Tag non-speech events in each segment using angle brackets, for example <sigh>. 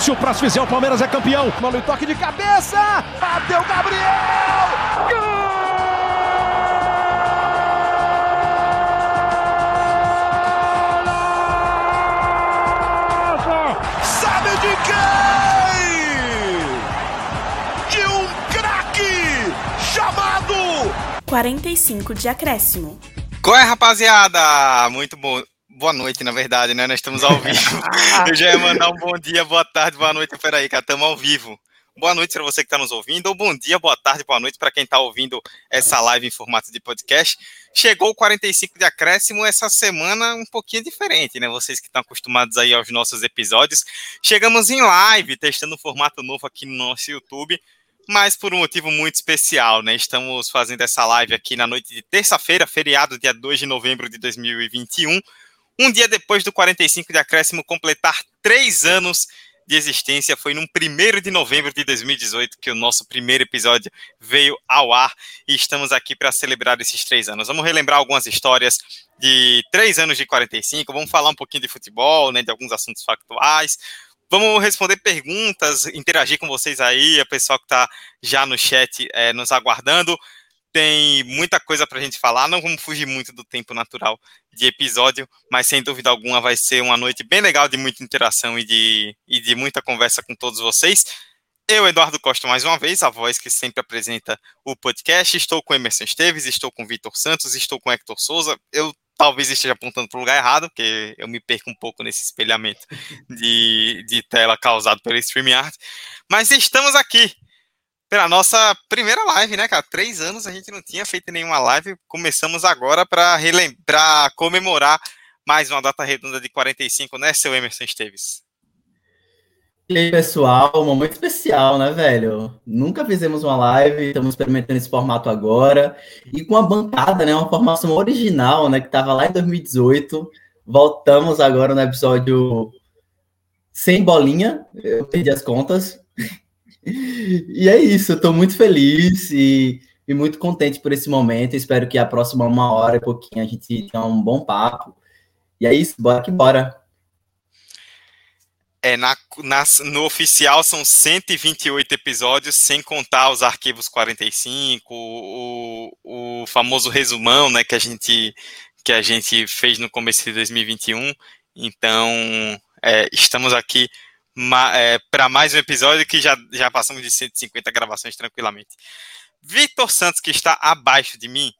Se o próximo fizer, o Palmeiras é campeão. Mano, toque de cabeça. Bateu Gabriel. Gol! Sabe de quem? De um craque chamado 45 de acréscimo. Qual é, rapaziada? Muito bom. Boa noite, na verdade, né? Nós estamos ao vivo. <laughs> Eu já ia mandar um bom dia, boa tarde, boa noite. Peraí, cara, estamos ao vivo. Boa noite para você que está nos ouvindo, ou bom dia, boa tarde, boa noite para quem está ouvindo essa live em formato de podcast. Chegou o 45 de acréscimo essa semana um pouquinho diferente, né? Vocês que estão acostumados aí aos nossos episódios. Chegamos em live, testando um formato novo aqui no nosso YouTube, mas por um motivo muito especial, né? Estamos fazendo essa live aqui na noite de terça-feira, feriado, dia 2 de novembro de 2021, um dia depois do 45 de acréscimo completar três anos de existência. Foi no 1 de novembro de 2018 que o nosso primeiro episódio veio ao ar e estamos aqui para celebrar esses três anos. Vamos relembrar algumas histórias de três anos de 45, vamos falar um pouquinho de futebol, né, de alguns assuntos factuais. Vamos responder perguntas, interagir com vocês aí, a pessoal que está já no chat é, nos aguardando tem muita coisa para a gente falar. Não vamos fugir muito do tempo natural de episódio, mas sem dúvida alguma vai ser uma noite bem legal de muita interação e de, e de muita conversa com todos vocês. Eu, Eduardo Costa, mais uma vez, a voz que sempre apresenta o podcast. Estou com Emerson Esteves, estou com Vitor Santos, estou com Hector Souza. Eu talvez esteja apontando para o lugar errado, porque eu me perco um pouco nesse espelhamento de, de tela causado pelo StreamYard. Mas estamos aqui pela nossa primeira live, né, cara? Três anos a gente não tinha feito nenhuma live. Começamos agora para relembrar, comemorar mais uma data redonda de 45, né, seu Emerson Esteves? E aí, pessoal, um momento especial, né, velho? Nunca fizemos uma live, estamos experimentando esse formato agora. E com a bancada, né, uma formação original, né, que estava lá em 2018. Voltamos agora no episódio sem bolinha, eu perdi as contas, e é isso, eu estou muito feliz e, e, muito contente por esse momento. Espero que a próxima uma hora e pouquinho a gente tenha um bom papo. E é isso, bora que bora. É, na, na, no oficial são 128 episódios, sem contar os arquivos 45, o, o, o famoso resumão, né, que a gente que a gente fez no começo de 2021. Então, é, estamos aqui é, para mais um episódio que já, já passamos de 150 gravações tranquilamente. Vitor Santos, que está abaixo de mim,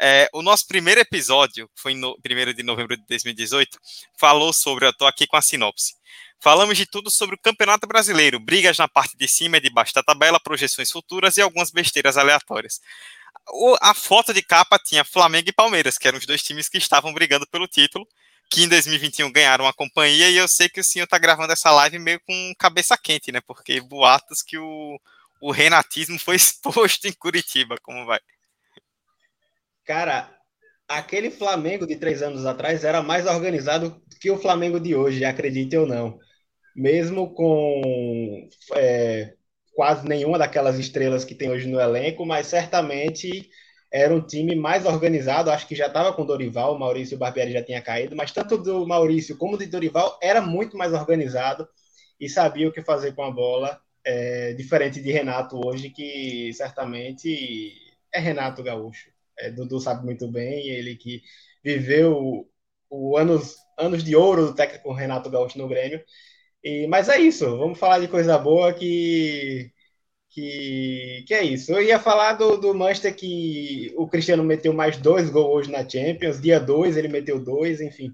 é, o nosso primeiro episódio, foi em 1 de novembro de 2018, falou sobre, eu estou aqui com a sinopse, falamos de tudo sobre o Campeonato Brasileiro, brigas na parte de cima e de baixo da tabela, projeções futuras e algumas besteiras aleatórias. O, a foto de capa tinha Flamengo e Palmeiras, que eram os dois times que estavam brigando pelo título, que em 2021 ganharam a companhia, e eu sei que o senhor está gravando essa live meio com cabeça quente, né? Porque boatos que o, o renatismo foi <laughs> exposto em Curitiba, como vai? Cara, aquele Flamengo de três anos atrás era mais organizado que o Flamengo de hoje, acredite ou não. Mesmo com é, quase nenhuma daquelas estrelas que tem hoje no elenco, mas certamente era um time mais organizado, acho que já estava com Dorival, o Maurício Barbieri já tinha caído, mas tanto do Maurício como do Dorival era muito mais organizado e sabia o que fazer com a bola, é, diferente de Renato hoje, que certamente é Renato Gaúcho. É, Dudu sabe muito bem, ele que viveu o, anos, anos de ouro do técnico Renato Gaúcho no Grêmio. E, mas é isso, vamos falar de coisa boa que que, que é isso. Eu ia falar do, do Manchester que o Cristiano meteu mais dois gols hoje na Champions. Dia dois ele meteu dois, enfim.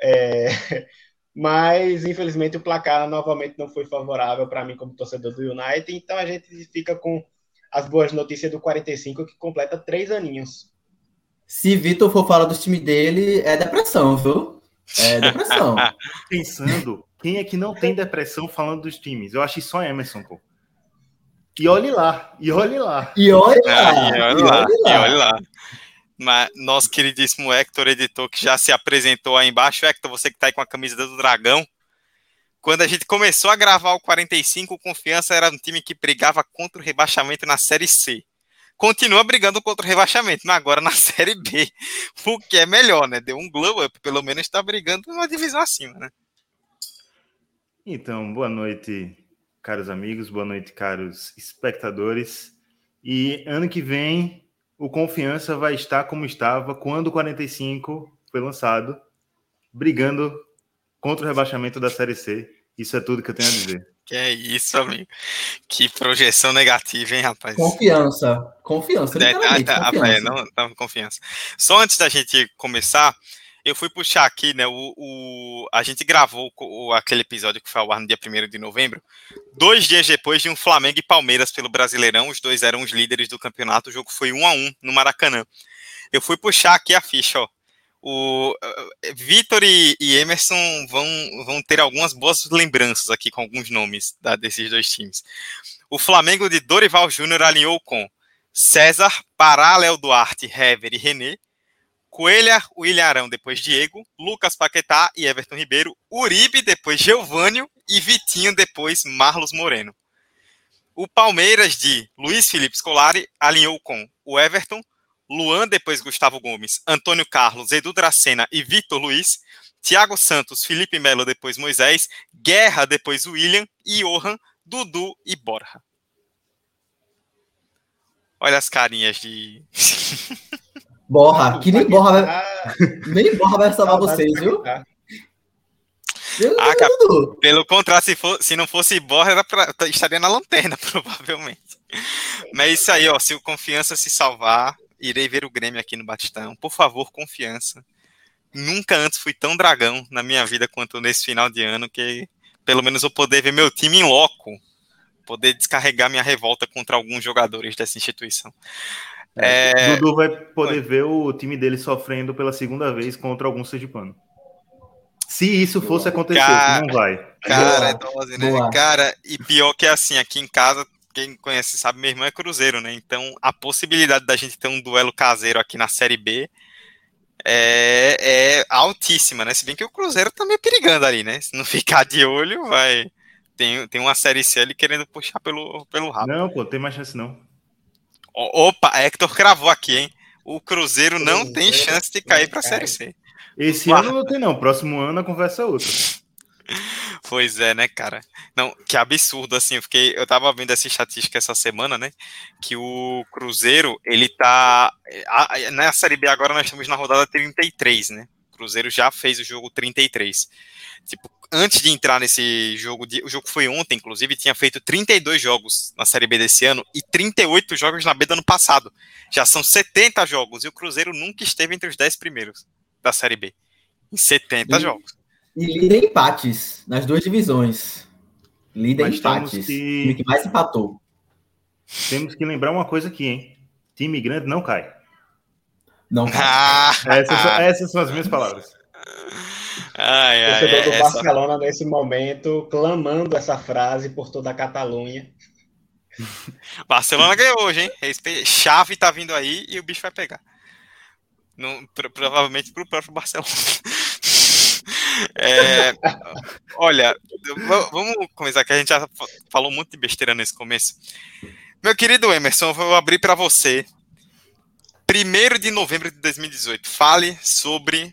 É, <laughs> mas, infelizmente, o placar novamente não foi favorável para mim como torcedor do United. Então a gente fica com as boas notícias do 45, que completa três aninhos. Se Vitor for falar do time dele, é depressão, viu? É <laughs> depressão. Pensando, quem é que não tem depressão falando dos times? Eu acho que só Emerson, pô. E olhe lá, e olhe lá. E olhe lá. E olhe lá, e olhe lá. Mas nosso queridíssimo Hector, editor, que já se apresentou aí embaixo. Hector, você que está aí com a camisa do Dragão. Quando a gente começou a gravar o 45, o Confiança era um time que brigava contra o rebaixamento na Série C. Continua brigando contra o rebaixamento, mas agora na <laughs> Série B. O que é melhor, né? Deu um glow up, pelo menos está brigando uma divisão acima, né? Então, boa noite, caros amigos, boa noite, caros espectadores. E ano que vem, o Confiança vai estar como estava quando o 45 foi lançado, brigando contra o rebaixamento da Série C. Isso é tudo que eu tenho a dizer. <laughs> Que é isso, amigo. Que projeção negativa, hein, rapaz? Confiança. Confiança, É, tá, tá, confiança. é, não, não, confiança. Só antes da gente começar, eu fui puxar aqui, né? O, o- a gente gravou o- aquele episódio que foi ao ar no dia 1 de novembro, dois dias depois de um Flamengo e Palmeiras pelo Brasileirão. Os dois eram os líderes do campeonato. O jogo foi 1 a 1 no Maracanã. Eu fui puxar aqui a ficha, ó. O eh, Vitor e, e Emerson vão, vão ter algumas boas lembranças aqui com alguns nomes desses dois times. O Flamengo de Dorival Júnior alinhou com César, Pará, Léo Duarte, Hever e René, Coelha, William Arão, depois Diego, Lucas Paquetá e Everton Ribeiro, Uribe, depois Geovânio e Vitinho, depois Marlos Moreno. O Palmeiras de Luiz Felipe Scolari alinhou com o Everton, Luan, depois Gustavo Gomes, Antônio Carlos, Edu Dracena e Vitor Luiz, Thiago Santos, Felipe Melo, depois Moisés, Guerra, depois William, Johan, Dudu e Borja. Olha as carinhas de. <laughs> Borra, que nem Borra vai, nem Borra vai salvar vocês, viu? Ah, cara. Pelo contrário, se, for- se não fosse Borja, era pra- estaria na lanterna, <laughs> provavelmente. Mas é isso aí, ó. Se o Confiança se salvar, irei ver o Grêmio aqui no Batistão. Por favor, Confiança. Nunca antes fui tão dragão na minha vida quanto nesse final de ano, que pelo menos eu poder ver meu time em loco. Poder descarregar minha revolta contra alguns jogadores dessa instituição. É, Dudu vai poder ver o time dele sofrendo pela segunda vez contra algum sergipano. Se isso fosse acontecer, Cara, não vai. Cara, é Boa. dose, né? Boa. Cara, e pior que é assim, aqui em casa, quem conhece sabe, meu irmão é Cruzeiro, né? Então, a possibilidade da gente ter um duelo caseiro aqui na Série B é, é altíssima, né? Se bem que o Cruzeiro tá meio perigando ali, né? Se não <laughs> ficar de olho, vai. Tem, tem uma Série C ali querendo puxar pelo, pelo rabo. Não, pô, tem mais chance não. Opa, Hector cravou aqui, hein? O Cruzeiro não tem Cruzeiro chance de cair pra cai. Série C. Esse ano não tem não, próximo ano a conversa é outra. <laughs> Pois é, né, cara? Não, que absurdo, assim, eu fiquei, eu tava vendo essa estatística essa semana, né, que o Cruzeiro, ele tá, a- a- na Série B agora nós estamos na rodada 33, né, Cruzeiro já fez o jogo 33, tipo, antes de entrar nesse jogo, de, o jogo foi ontem, inclusive, tinha feito 32 jogos na Série B desse ano e 38 jogos na B do ano passado, já são 70 jogos, e o Cruzeiro nunca esteve entre os 10 primeiros da Série B, em 70 E- jogos. E líder em empates nas duas divisões. Líder empates. que- O time que mais empatou. Temos que lembrar uma coisa aqui, hein? Time grande não cai. Não, <laughs> Ah, Essas, são- essas são as minhas palavras. Ai, ai, Torcedor do é, essa- Barcelona, nesse momento, clamando essa frase por toda a Catalunha. <laughs> Barcelona ganhou hoje, hein? Chave tá vindo aí e o bicho vai pegar. Não, pro- provavelmente pro próprio Barcelona. <laughs> É, olha, vamos começar que a gente já fa- falou muito de besteira nesse começo. Meu querido Emerson, eu vou abrir para você. 1 de novembro de 2018. Fale sobre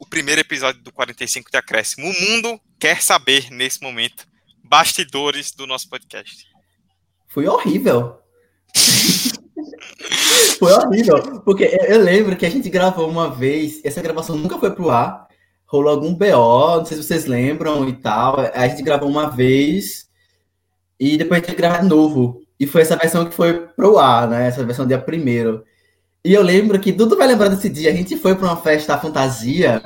o primeiro episódio do 45 de Acréscimo. O mundo quer saber nesse momento. Bastidores do nosso podcast. Foi horrível. <laughs> foi horrível. Porque eu- eu lembro que a gente gravou uma vez, essa gravação nunca foi pro ar. Rolou algum BO, não sei se vocês lembram e tal. A gente gravou uma vez e depois a gente gravou de novo. E foi essa versão que foi pro ar, né? Essa versão dia primeiro. E eu lembro que Dudu vai lembrar desse dia. A gente foi pra uma festa fantasia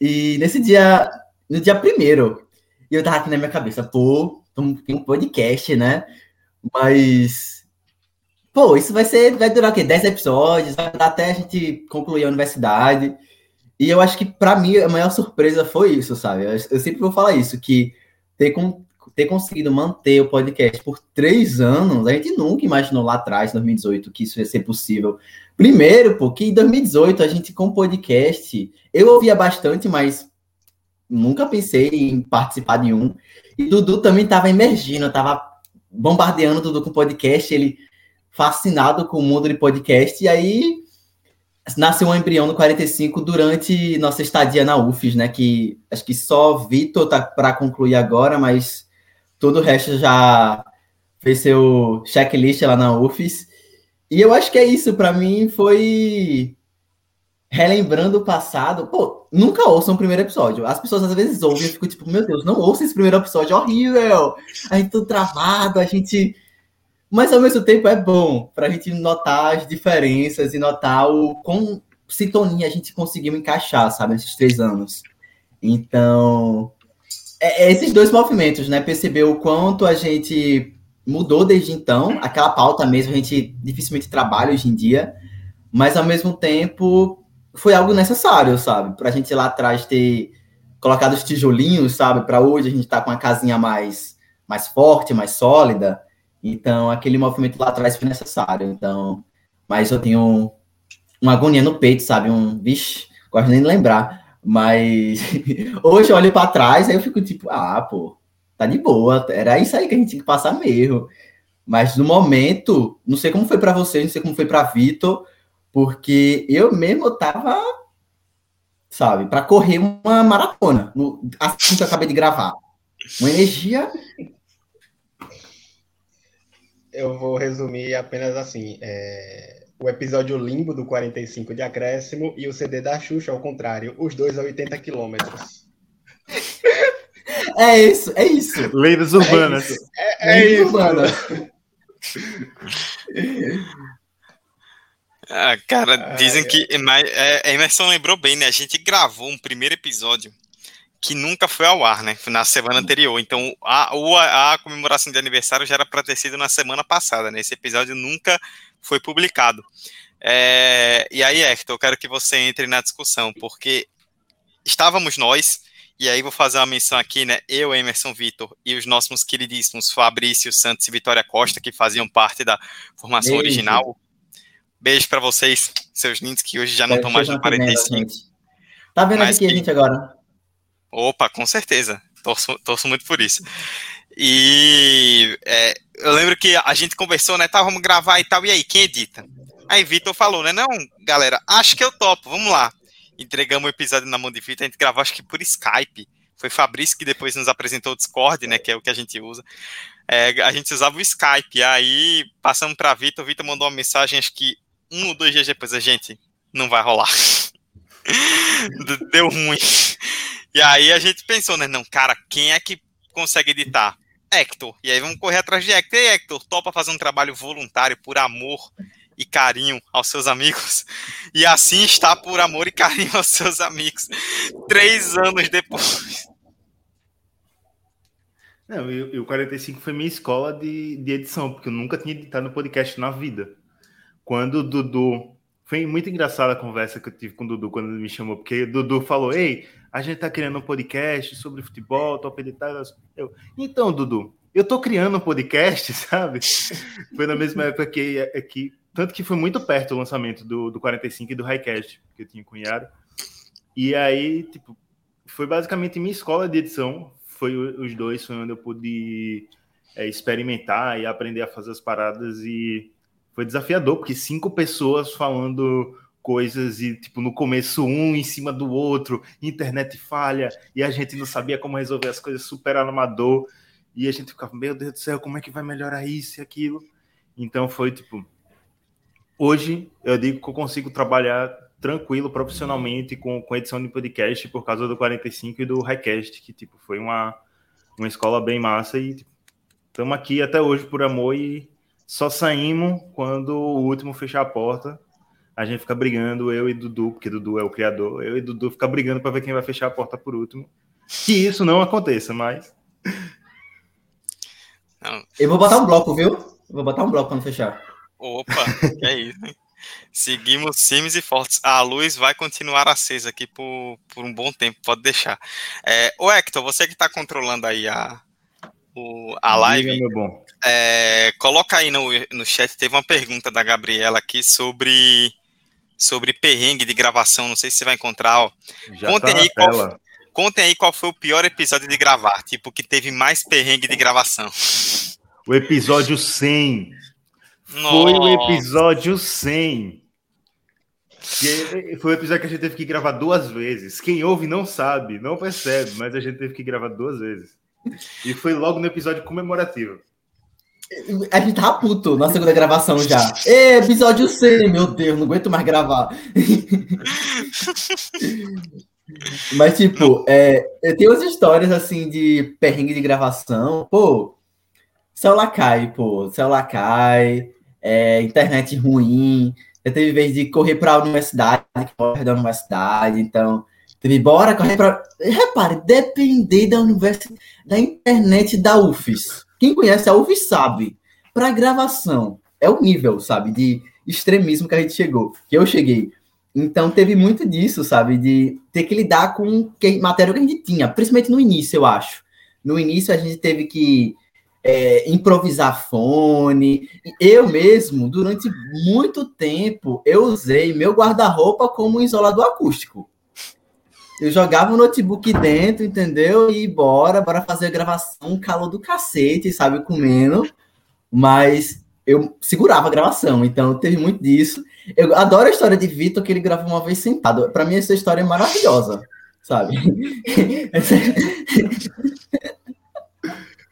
e nesse dia, no dia primeiro, eu tava aqui na minha cabeça, pô, tem um podcast, né? Mas. Pô, isso vai ser. Vai durar o quê? 10 episódios, vai durar até a gente concluir a universidade. E eu acho que, pra mim, a maior surpresa foi isso, sabe? Eu, eu sempre vou falar isso, que ter, con- ter conseguido manter o podcast por três anos, a gente nunca imaginou lá atrás, em 2018, que isso ia ser possível. Primeiro, pô, que em 2018 a gente com podcast, eu ouvia bastante, mas nunca pensei em participar de um. E Dudu também estava emergindo, estava bombardeando Dudu com podcast, ele fascinado com o mundo de podcast, e aí nasceu um embrião no 45 durante nossa estadia na UFES, né? Que acho que só Vitor tá para concluir agora, mas todo o resto já fez seu checklist lá na UFES. E eu acho que é isso, para mim foi relembrando o passado. Pô, nunca ouçam o primeiro episódio. As pessoas às vezes ouvem e ficam tipo, meu Deus, não ouça esse primeiro episódio, é horrível. A gente tudo travado, a gente. Mas ao mesmo tempo é bom pra gente notar as diferenças e notar o com sintonia a gente conseguiu encaixar, sabe, nesses três anos. Então, é, é esses dois movimentos, né? Perceber o quanto a gente mudou desde então. Aquela pauta mesmo a gente dificilmente trabalha hoje em dia, mas ao mesmo tempo foi algo necessário, sabe? Para a gente lá atrás ter colocado os tijolinhos, sabe? Para hoje a gente tá com uma casinha mais, mais forte, mais sólida. Então aquele movimento lá atrás foi necessário. Então, mas eu tenho uma agonia no peito, sabe? Um, vixe, gosto nem de lembrar. Mas <laughs> hoje eu olho para trás, aí eu fico tipo, ah, pô, tá de boa, era isso aí que a gente tinha que passar mesmo. Mas no momento, não sei como foi para você, não sei como foi para Vitor, porque eu mesmo tava, sabe, para correr uma maratona, no, assim que eu acabei de gravar. Uma energia. Eu vou resumir apenas assim: é... o episódio limbo do 45 de acréscimo e o CD da Xuxa, ao contrário, os dois a 80 quilômetros. É isso, é isso. Lendas urbanas. É, é, é isso. Urbanas. <laughs> Ah, cara, dizem que. Mas, é, Emerson lembrou bem, né? A gente gravou um primeiro episódio que nunca foi ao ar, né? Na semana anterior. Então, a, a, a comemoração de aniversário já era para ter sido na semana passada, né? Esse episódio nunca foi publicado. É, e aí, Hector, eu quero que você entre na discussão, porque estávamos nós e aí vou fazer uma menção aqui, né? Eu, Emerson Vitor e os nossos queridíssimos Fabrício Santos e Vitória Costa, que faziam parte da formação Beijo. original. Beijo para vocês, seus lindos, que hoje já não estão mais no 45. Tá vendo aqui que... a gente agora? Opa, com certeza. Torço, torço muito por isso. E é, eu lembro que a gente conversou, né? Tá, vamos gravar e tal. E aí, quem edita? Aí Vitor falou, né? Não, galera, acho que eu topo, vamos lá entregamos o episódio na mão de Vitor, a gente gravou acho que por Skype. Foi Fabrício que depois nos apresentou o Discord, né, que é o que a gente usa. É, a gente usava o Skype, aí passamos para Vitor, Vitor mandou uma mensagem, acho que um ou dois dias depois, a gente, não vai rolar. <laughs> Deu ruim. E aí a gente pensou, né, não, cara, quem é que consegue editar? Hector. E aí vamos correr atrás de Hector. E Hector, topa fazer um trabalho voluntário por amor e carinho aos seus amigos. <laughs> E assim está por amor e carinho aos seus amigos. Três anos depois. Não, e, o 45 foi minha escola de, de edição, porque eu nunca tinha editado podcast na vida. Quando o Dudu. Foi muito engraçada a conversa que eu tive com o Dudu quando ele me chamou, porque o Dudu falou: Ei, a gente tá criando um podcast sobre futebol, top editar. Eu, então, Dudu, eu tô criando um podcast, <laughs> sabe? Foi na mesma época que, que tanto que foi muito perto o lançamento do, do 45 e do Highcast, que eu tinha cunhado. E aí, tipo, foi basicamente minha escola de edição. Foi os dois, foi onde eu pude é, experimentar e aprender a fazer as paradas. E foi desafiador, porque cinco pessoas falando coisas e, tipo, no começo um em cima do outro, internet falha, e a gente não sabia como resolver as coisas super amador. E a gente ficava, meu Deus do céu, como é que vai melhorar isso e aquilo? Então foi, tipo, Hoje eu digo que eu consigo trabalhar tranquilo profissionalmente com, com edição de podcast por causa do 45 e do Highcast, que tipo foi uma, uma escola bem massa e estamos aqui até hoje por amor e só saímos quando o último fechar a porta. A gente fica brigando, eu e Dudu, porque Dudu é o criador, eu e Dudu fica brigando para ver quem vai fechar a porta por último. Que isso não aconteça, mas. Eu vou botar um bloco, viu? Eu vou botar um bloco quando fechar. Opa, é isso. Hein? Seguimos firmes e fortes. A luz vai continuar acesa aqui por, por um bom tempo, pode deixar. É, o Hector, você que está controlando aí a, o, a live, Diga, meu bom. É, coloca aí no, no chat, teve uma pergunta da Gabriela aqui sobre, sobre perrengue de gravação, não sei se você vai encontrar. Ó. Já contem, tá aí qual, contem aí qual foi o pior episódio de gravar, tipo, que teve mais perrengue de gravação. O episódio 100. Nossa. Foi o episódio 100. E foi um episódio que a gente teve que gravar duas vezes. Quem ouve não sabe, não percebe, mas a gente teve que gravar duas vezes. E foi logo no episódio comemorativo. A gente tava puto na segunda gravação já. <laughs> Ê, episódio 100, meu Deus, não aguento mais gravar. <laughs> Mas, tipo, é, tem umas histórias assim de perrengue de gravação. Pô, celular cai, pô, celular cai, é, internet ruim. Eu teve vez de correr para a universidade, correr da universidade, então teve bora correr para. Repare, depender da universidade, da internet da UFES. Quem conhece a UFES sabe. Para gravação, é o nível, sabe, de extremismo que a gente chegou, que eu cheguei. Então teve muito disso, sabe, de ter que lidar com que, matéria que a gente tinha, principalmente no início, eu acho. No início a gente teve que é, improvisar fone. Eu mesmo, durante muito tempo, eu usei meu guarda-roupa como isolador acústico. Eu jogava o notebook dentro, entendeu? E bora, bora fazer a gravação, calor do cacete, sabe, comendo. Mas eu segurava a gravação, então teve muito disso. Eu adoro a história de Vitor, que ele gravou uma vez sentado. Para mim, essa história é maravilhosa, sabe? <laughs>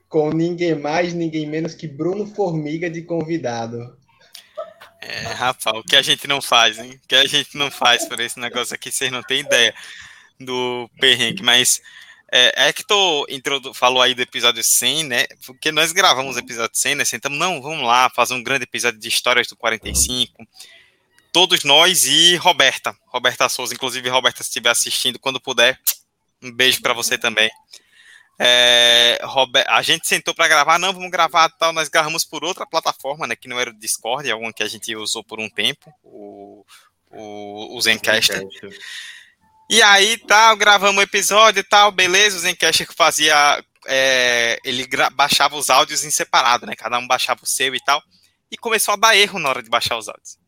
com ninguém mais, ninguém menos que Bruno Formiga de convidado. É, Rafa, o que a gente não faz, hein? O que a gente não faz por esse negócio aqui, vocês não têm ideia do perrengue, mas é, é falou aí do episódio 100, né? Porque nós gravamos o episódio 100, né? Sentamos, não, vamos lá, fazer um grande episódio de histórias do 45. Todos nós e Roberta, Roberta Souza, inclusive Roberta, se estiver assistindo, quando puder, um beijo para você também. É, Robert, a gente sentou para gravar, não, vamos gravar tal, nós gravamos por outra plataforma, né, que não era o Discord, é uma que a gente usou por um tempo, o, o, o Zencaster. E aí, tal, gravamos o episódio e tal, beleza, o Zencaster fazia, é, ele baixava os áudios em separado, né, cada um baixava o seu e tal, e começou a dar erro na hora de baixar os áudios.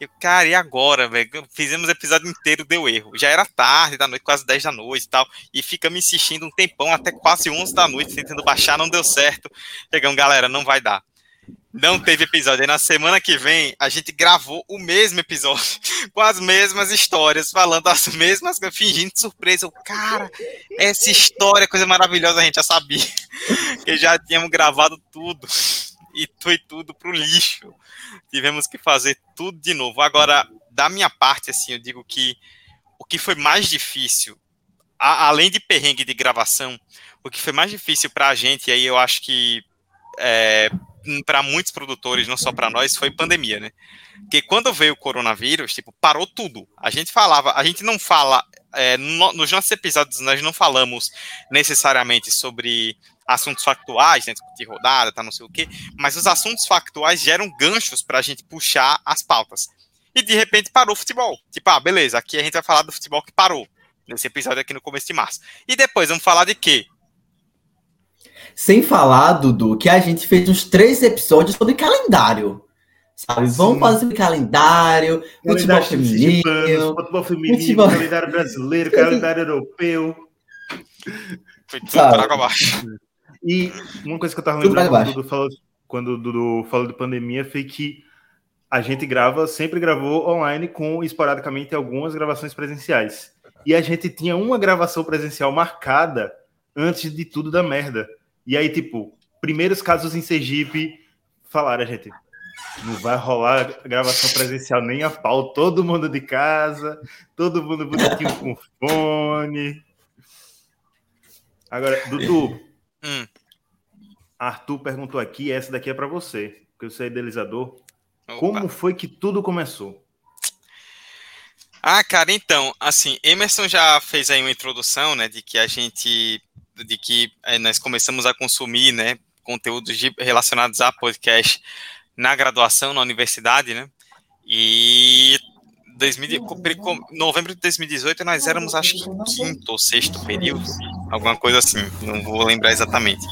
Eu, cara, e agora, velho? Fizemos o episódio inteiro, deu erro. Já era tarde da noite, quase 10 da noite e tal. E fica me insistindo um tempão, até quase 11 da noite, tentando baixar, não deu certo. Chegamos, galera, não vai dar. Não teve episódio. Aí na semana que vem, a gente gravou o mesmo episódio, <laughs> com as mesmas histórias, falando as mesmas coisas, fingindo surpresa. Eu, cara, essa história, coisa maravilhosa, a gente já sabia. <laughs> Que já tínhamos gravado tudo e foi tudo pro lixo. Tivemos que fazer tudo de novo. Agora, da minha parte, assim, eu digo que o que foi mais difícil, a, além de perrengue de gravação, o que foi mais difícil para a gente, e aí eu acho que é, para muitos produtores, não só para nós, foi pandemia, né? Porque quando veio o coronavírus, tipo, parou tudo. A gente falava, a gente não fala, é, no, nos nossos episódios nós não falamos necessariamente sobre assuntos factuais, né, de rodada, tá, não sei o quê, mas os assuntos factuais geram ganchos para a gente puxar as pautas. E de repente parou o futebol. Tipo, ah, beleza, aqui a gente vai falar do futebol que parou, nesse episódio aqui no começo de março. E depois vamos falar de quê? Sem falar, Dudu, que a gente fez uns três episódios sobre calendário. Sabe? Sim. Vamos fazer calendário, futebol feminino, futebol feminino, futebol... calendário brasileiro, calendário europeu. Foi tudo para água abaixo. E uma coisa que eu tava lembrando quando o Dudu falou, quando o Dudu falou de pandemia foi que a gente grava, sempre gravou online com esporadicamente algumas gravações presenciais. E a gente tinha uma gravação presencial marcada antes de tudo da merda. E aí, tipo, primeiros casos em Sergipe falaram, a gente, não vai rolar gravação presencial nem a pau, todo mundo de casa, todo mundo bonitinho com fone. Agora, Dudu, Hum. Arthur perguntou aqui, essa daqui é para você, porque você é idealizador. Opa. Como foi que tudo começou? Ah, cara, então, assim, Emerson já fez aí uma introdução, né, de que a gente, de que é, nós começamos a consumir, né, conteúdos de, relacionados a podcast na graduação, na universidade, né, e 2000, novembro de 2018 nós éramos acho que quinto ou sexto período, alguma coisa assim, não vou lembrar exatamente.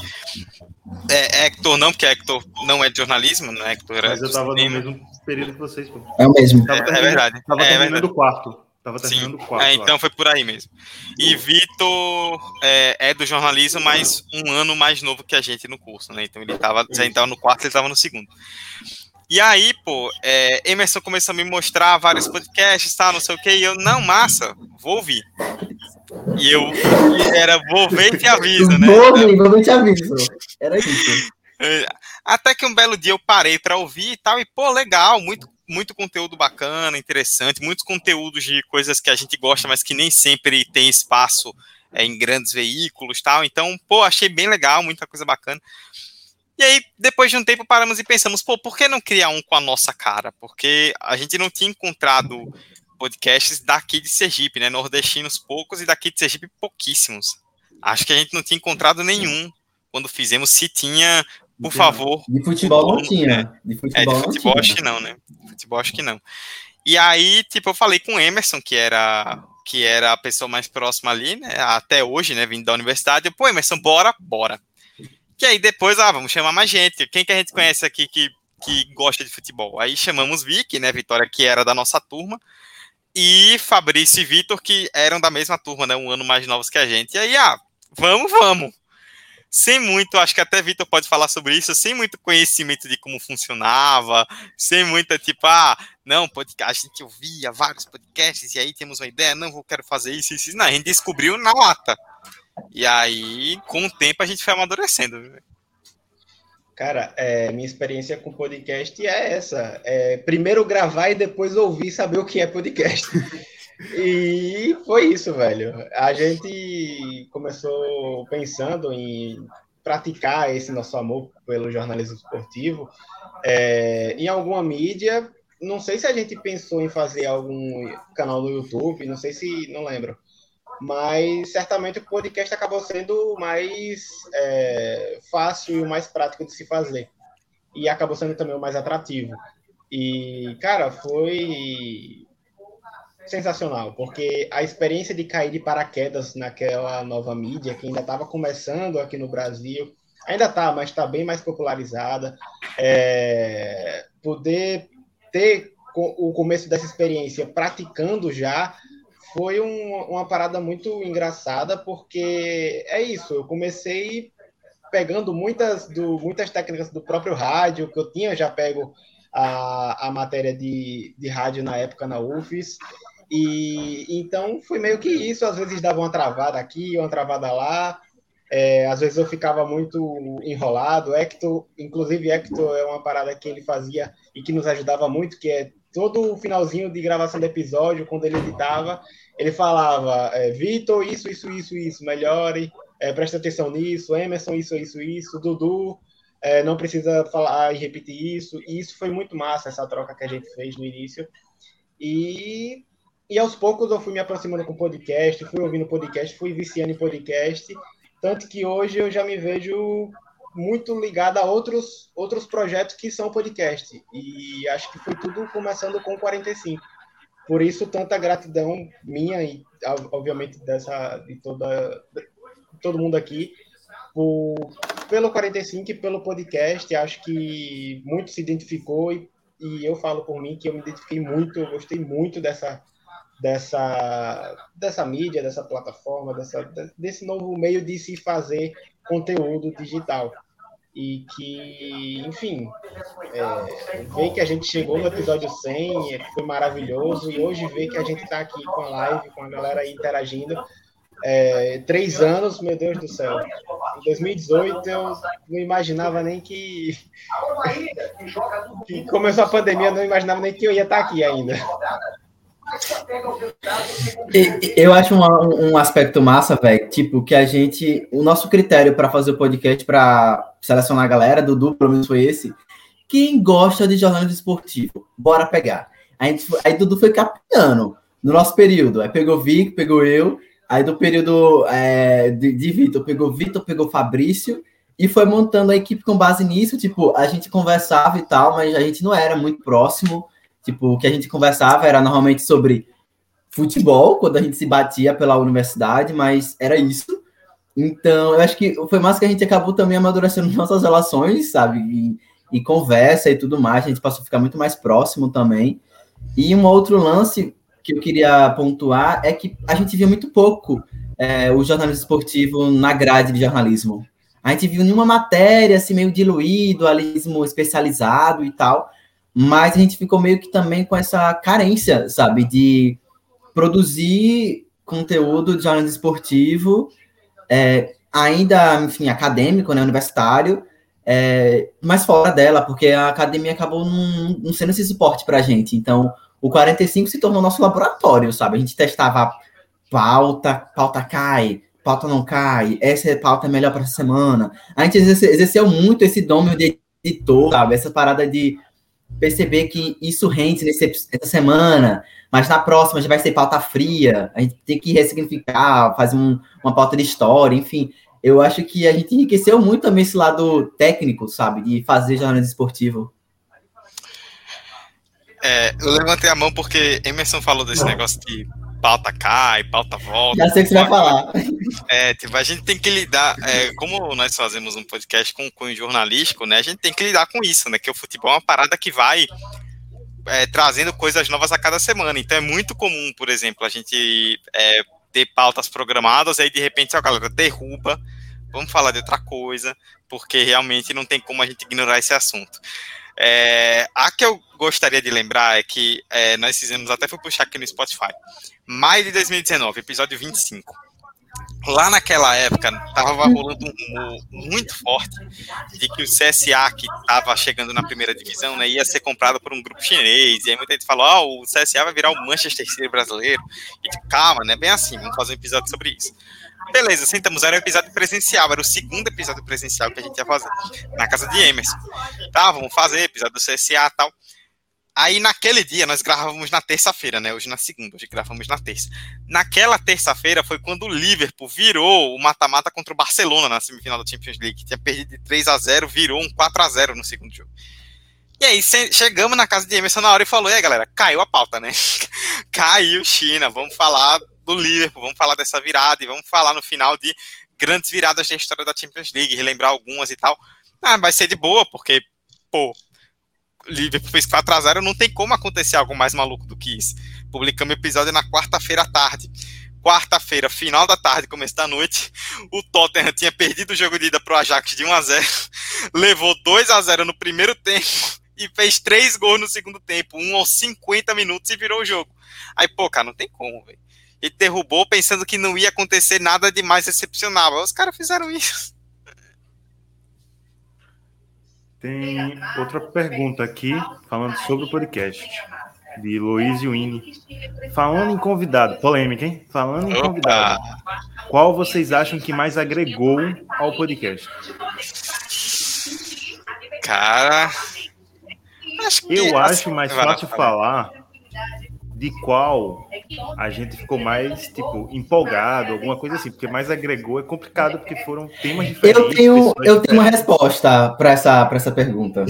É, Hector não, porque Hector não é de jornalismo, né? Hector era Mas eu tava cinema. no mesmo período que vocês. Pô. É o mesmo. É, é, verdade. Tava é terminando o quarto. Tava terminando o quarto. É, então foi por aí mesmo. E Vitor é, é, do jornalismo, mas um ano mais novo que a gente no curso, né? Então ele tava, já estava no quarto, ele estava no segundo. E aí, pô, é, Emerson começou a me mostrar vários podcasts, tá, não sei o que, e eu, não, massa, vou ouvir. E eu e era vou ver e te aviso, né? Vou ouvir, vou ver e te aviso. Era isso. <laughs> É, até que um belo dia eu parei para ouvir e tal, e pô, legal, muito, muito conteúdo bacana, interessante, muitos conteúdos de coisas que a gente gosta, mas que nem sempre tem espaço é, em grandes veículos tal. Então, pô, achei bem legal, muita coisa bacana. E aí, depois de um tempo, paramos e pensamos, pô, por que não criar um com a nossa cara? Porque a gente não tinha encontrado podcasts daqui de Sergipe, né? Nordestinos poucos e daqui de Sergipe pouquíssimos. Acho que a gente não tinha encontrado nenhum quando fizemos. Se tinha, por favor. De futebol não tinha. Né? De futebol, é, de futebol acho que não, né? De futebol acho que não. E aí, tipo, eu falei com o Emerson, que era que era a pessoa mais próxima ali, né? Até hoje, né? Vindo da universidade. Eu, Pô, Emerson, bora, bora. Que aí depois, ah, vamos chamar mais gente. Quem que a gente conhece aqui que, que gosta de futebol? Aí chamamos Vicky, né? Vitória, que era da nossa turma. E Fabrício e Vitor, que eram da mesma turma, né? Um ano mais novos que a gente. E aí, ah, vamos, vamos. Sem muito, acho que até Vitor pode falar sobre isso, sem muito conhecimento de como funcionava, sem muita, tipo, ah, não, podcast, a gente ouvia vários podcasts e aí temos uma ideia, não, vou quero fazer isso, isso, isso. Não, a gente descobriu na lata. E aí, com o tempo, a gente foi amadurecendo. Cara, é, minha experiência com podcast é essa. É, primeiro gravar e depois ouvir saber o que é podcast. E foi isso, velho. A gente começou pensando em praticar esse nosso amor pelo jornalismo esportivo é, em alguma mídia. Não sei se a gente pensou em fazer algum canal no YouTube, não sei se, não lembro mas certamente o podcast acabou sendo mais é, fácil e mais prático de se fazer. E acabou sendo também o mais atrativo. E, cara, foi sensacional, porque a experiência de cair de paraquedas naquela nova mídia, que ainda estava começando aqui no Brasil, ainda está, mas está bem mais popularizada, é, poder ter o começo dessa experiência praticando já foi um, uma parada muito engraçada, porque é isso, eu comecei pegando muitas, do, muitas técnicas do próprio rádio, que eu tinha já pego a, a matéria de, de rádio na época na UFES, e então foi meio que isso, às vezes dava uma travada aqui, uma travada lá, é, às vezes eu ficava muito enrolado. Hector, inclusive, Hector é uma parada que ele fazia e que nos ajudava muito, que é todo o finalzinho de gravação do episódio, quando ele editava, ele falava, é, Vitor, isso, isso, isso, isso, melhore, é, presta atenção nisso, Emerson, isso, isso, isso, Dudu, é, não precisa falar e repetir isso, e isso foi muito massa, essa troca que a gente fez no início, e, e aos poucos eu fui me aproximando com podcast, fui ouvindo podcast, fui viciando em podcast, tanto que hoje eu já me vejo muito ligado a outros, outros projetos que são podcast, e acho que foi tudo começando com 45, por isso, tanta gratidão minha e, obviamente, dessa, de, toda, de todo mundo aqui, por, pelo 45 e pelo podcast. Acho que muito se identificou e, e eu falo por mim que eu me identifiquei muito, eu gostei muito dessa, dessa, dessa mídia, dessa plataforma, dessa, desse novo meio de se fazer conteúdo digital e que, enfim, é, ver que a gente chegou no episódio 100 é, foi maravilhoso e hoje ver que a gente está aqui com a live, com a galera aí interagindo. É, três anos, meu Deus do céu. Em 2018 eu não imaginava nem que, <laughs> que começou a pandemia, eu não imaginava nem que eu ia estar aqui ainda. Eu acho um, um aspecto massa, velho, tipo, que a gente. O nosso critério para fazer o podcast, para selecionar a galera, Dudu, pelo menos foi esse. Quem gosta de jornalismo esportivo? Bora pegar. A gente, aí Dudu foi capitano no nosso período. Aí pegou Vic, pegou eu. Aí do período é, de, de Vitor, pegou Vitor, pegou Fabrício. E foi montando a equipe com base nisso. Tipo, a gente conversava e tal, mas a gente não era muito próximo. Tipo, o que a gente conversava era normalmente sobre futebol, quando a gente se batia pela universidade, mas era isso. Então, eu acho que foi mais que a gente acabou também amadurecendo <laughs> nossas relações, sabe? E, e conversa e tudo mais, a gente passou a ficar muito mais próximo também. E um outro lance que eu queria pontuar é que a gente via muito pouco é, o jornalismo esportivo na grade de jornalismo. A gente viu nenhuma matéria assim meio diluído, alismo especializado e tal. Mas a gente ficou meio que também com essa carência, sabe, de produzir conteúdo de jornalismo esportivo, é, ainda, enfim, acadêmico, né, universitário, é, mas fora dela, porque a academia acabou não, sendo esse suporte para a gente. Então, o 45 se tornou nosso laboratório, sabe? A gente testava pauta, pauta cai, pauta não cai, essa pauta é melhor para semana. A gente exerceu muito esse domínio de editor, sabe? Essa parada de perceber que isso rende nesse, essa semana, mas na próxima já vai ser pauta fria, a gente tem que ressignificar, fazer um, uma pauta de história, enfim. Eu acho que a gente enriqueceu muito também esse lado técnico, sabe? De fazer jornalismo esportivo. É, eu levantei a mão porque Emerson falou desse negócio de pauta cai, pauta volta. Já sei o que você vai falar. É, tipo, a gente tem que lidar, é, como nós fazemos um podcast com cunho jornalístico, né, a gente tem que lidar com isso, né, que o futebol é uma parada que vai é, trazendo coisas novas a cada semana, então é muito comum, por exemplo, a gente é, ter pautas programadas, aí de repente a galera derruba, vamos falar de outra coisa, porque realmente não tem como a gente ignorar esse assunto. É, a que eu gostaria de lembrar é que é, nós fizemos, até fui puxar aqui no Spotify, maio de 2019, episódio 25. Lá naquela época, estava rolando um rumor muito forte de que o CSA, que estava chegando na primeira divisão, né, ia ser comprado por um grupo chinês. E aí muita gente falou: ah, o CSA vai virar o Manchester City brasileiro. E tipo, calma, né? Bem assim, vamos fazer um episódio sobre isso. Beleza, sentamos, era um episódio presencial, era o segundo episódio presencial que a gente ia fazer, na casa de Emerson. Tá, vamos fazer, episódio do CSA e tal. Aí naquele dia nós gravávamos na terça-feira, né? Hoje na segunda, hoje gravamos na terça. Naquela terça-feira foi quando o Liverpool virou o mata-mata contra o Barcelona na semifinal da Champions League. Tinha perdido de 3 a 0 virou um 4 a 0 no segundo jogo. E aí chegamos na casa de Emerson na hora e falou: e aí galera, caiu a pauta, né? <laughs> caiu China, vamos falar do Liverpool, vamos falar dessa virada e vamos falar no final de grandes viradas da história da Champions League, relembrar algumas e tal. Ah, vai ser de boa, porque, pô, Liverpool fez 4x0, não tem como acontecer algo mais maluco do que isso. Publicamos o episódio na quarta-feira à tarde. Quarta-feira, final da tarde, começo da noite, o Tottenham tinha perdido o jogo de ida pro Ajax de 1x0, <laughs> levou 2x0 no primeiro tempo e fez três gols no segundo tempo, um aos 50 minutos e virou o jogo. Aí, pô, cara, não tem como, velho. Ele derrubou pensando que não ia acontecer nada de mais excepcional. Os caras fizeram isso. Tem outra pergunta aqui, falando sobre o podcast, de Luiz Wini. Falando em convidado, polêmica, hein? Falando em convidado, qual vocês acham que mais agregou ao podcast? Cara, acho eu acho mais fácil falar de qual a gente ficou mais, tipo, empolgado, alguma coisa assim, porque mais agregou é complicado, porque foram temas diferentes. Eu tenho, eu tenho uma resposta para essa, essa pergunta.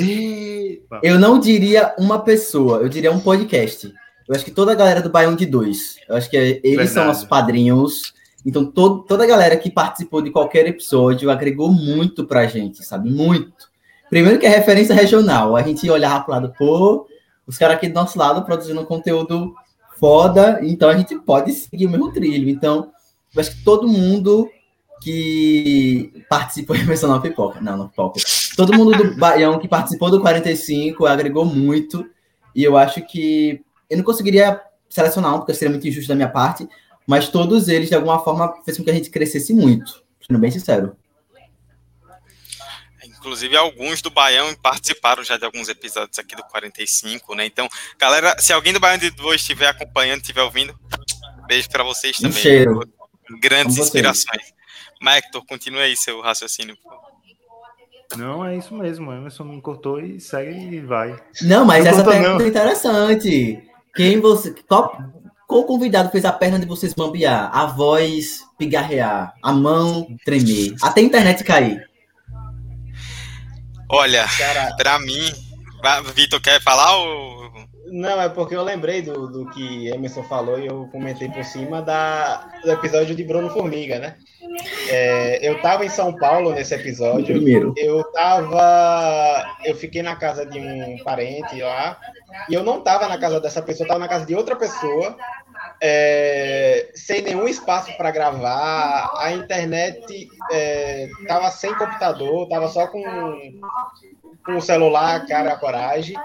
Eu não diria uma pessoa, eu diria um podcast. Eu acho que toda a galera do Baião de Dois, eu acho que eles Verdade. são os padrinhos. Então, todo, toda a galera que participou de qualquer episódio agregou muito pra gente, sabe? Muito. Primeiro que é referência regional. A gente olhava pro lado, pô, os caras aqui do nosso lado produzindo conteúdo foda, então a gente pode seguir o mesmo trilho. Então, eu acho que todo mundo que participou, <laughs> ia mencionar pipoca, não, não pipoca. Todo mundo do Baião que participou do 45 agregou muito, e eu acho que eu não conseguiria selecionar um, porque seria muito injusto da minha parte, mas todos eles, de alguma forma, fez com que a gente crescesse muito, sendo bem sincero. Inclusive, alguns do Baião participaram já de alguns episódios aqui do 45, né? Então, galera, se alguém do Baião de Dois estiver acompanhando, estiver ouvindo, beijo para vocês também. Um cheiro. Grandes inspirações. Mas, Hector, continue aí seu raciocínio. Não, é isso mesmo. Emerson me cortou e segue e vai. Não, mas não essa pergunta é interessante. Quem você. Qual, qual convidado fez a perna de vocês bambear? A voz pigarrear, a mão tremer, até a internet cair? Olha, Cara... pra mim. Vitor, quer falar ou. Não, é porque eu lembrei do, do que Emerson falou e eu comentei por cima da, do episódio de Bruno Formiga, né? É, eu tava em São Paulo nesse episódio. Primeiro. Eu tava. Eu fiquei na casa de um parente lá. E eu não tava na casa dessa pessoa, eu tava na casa de outra pessoa é, sem nenhum espaço para gravar, a internet estava é, sem computador, estava só com, com o celular, cara, a coragem.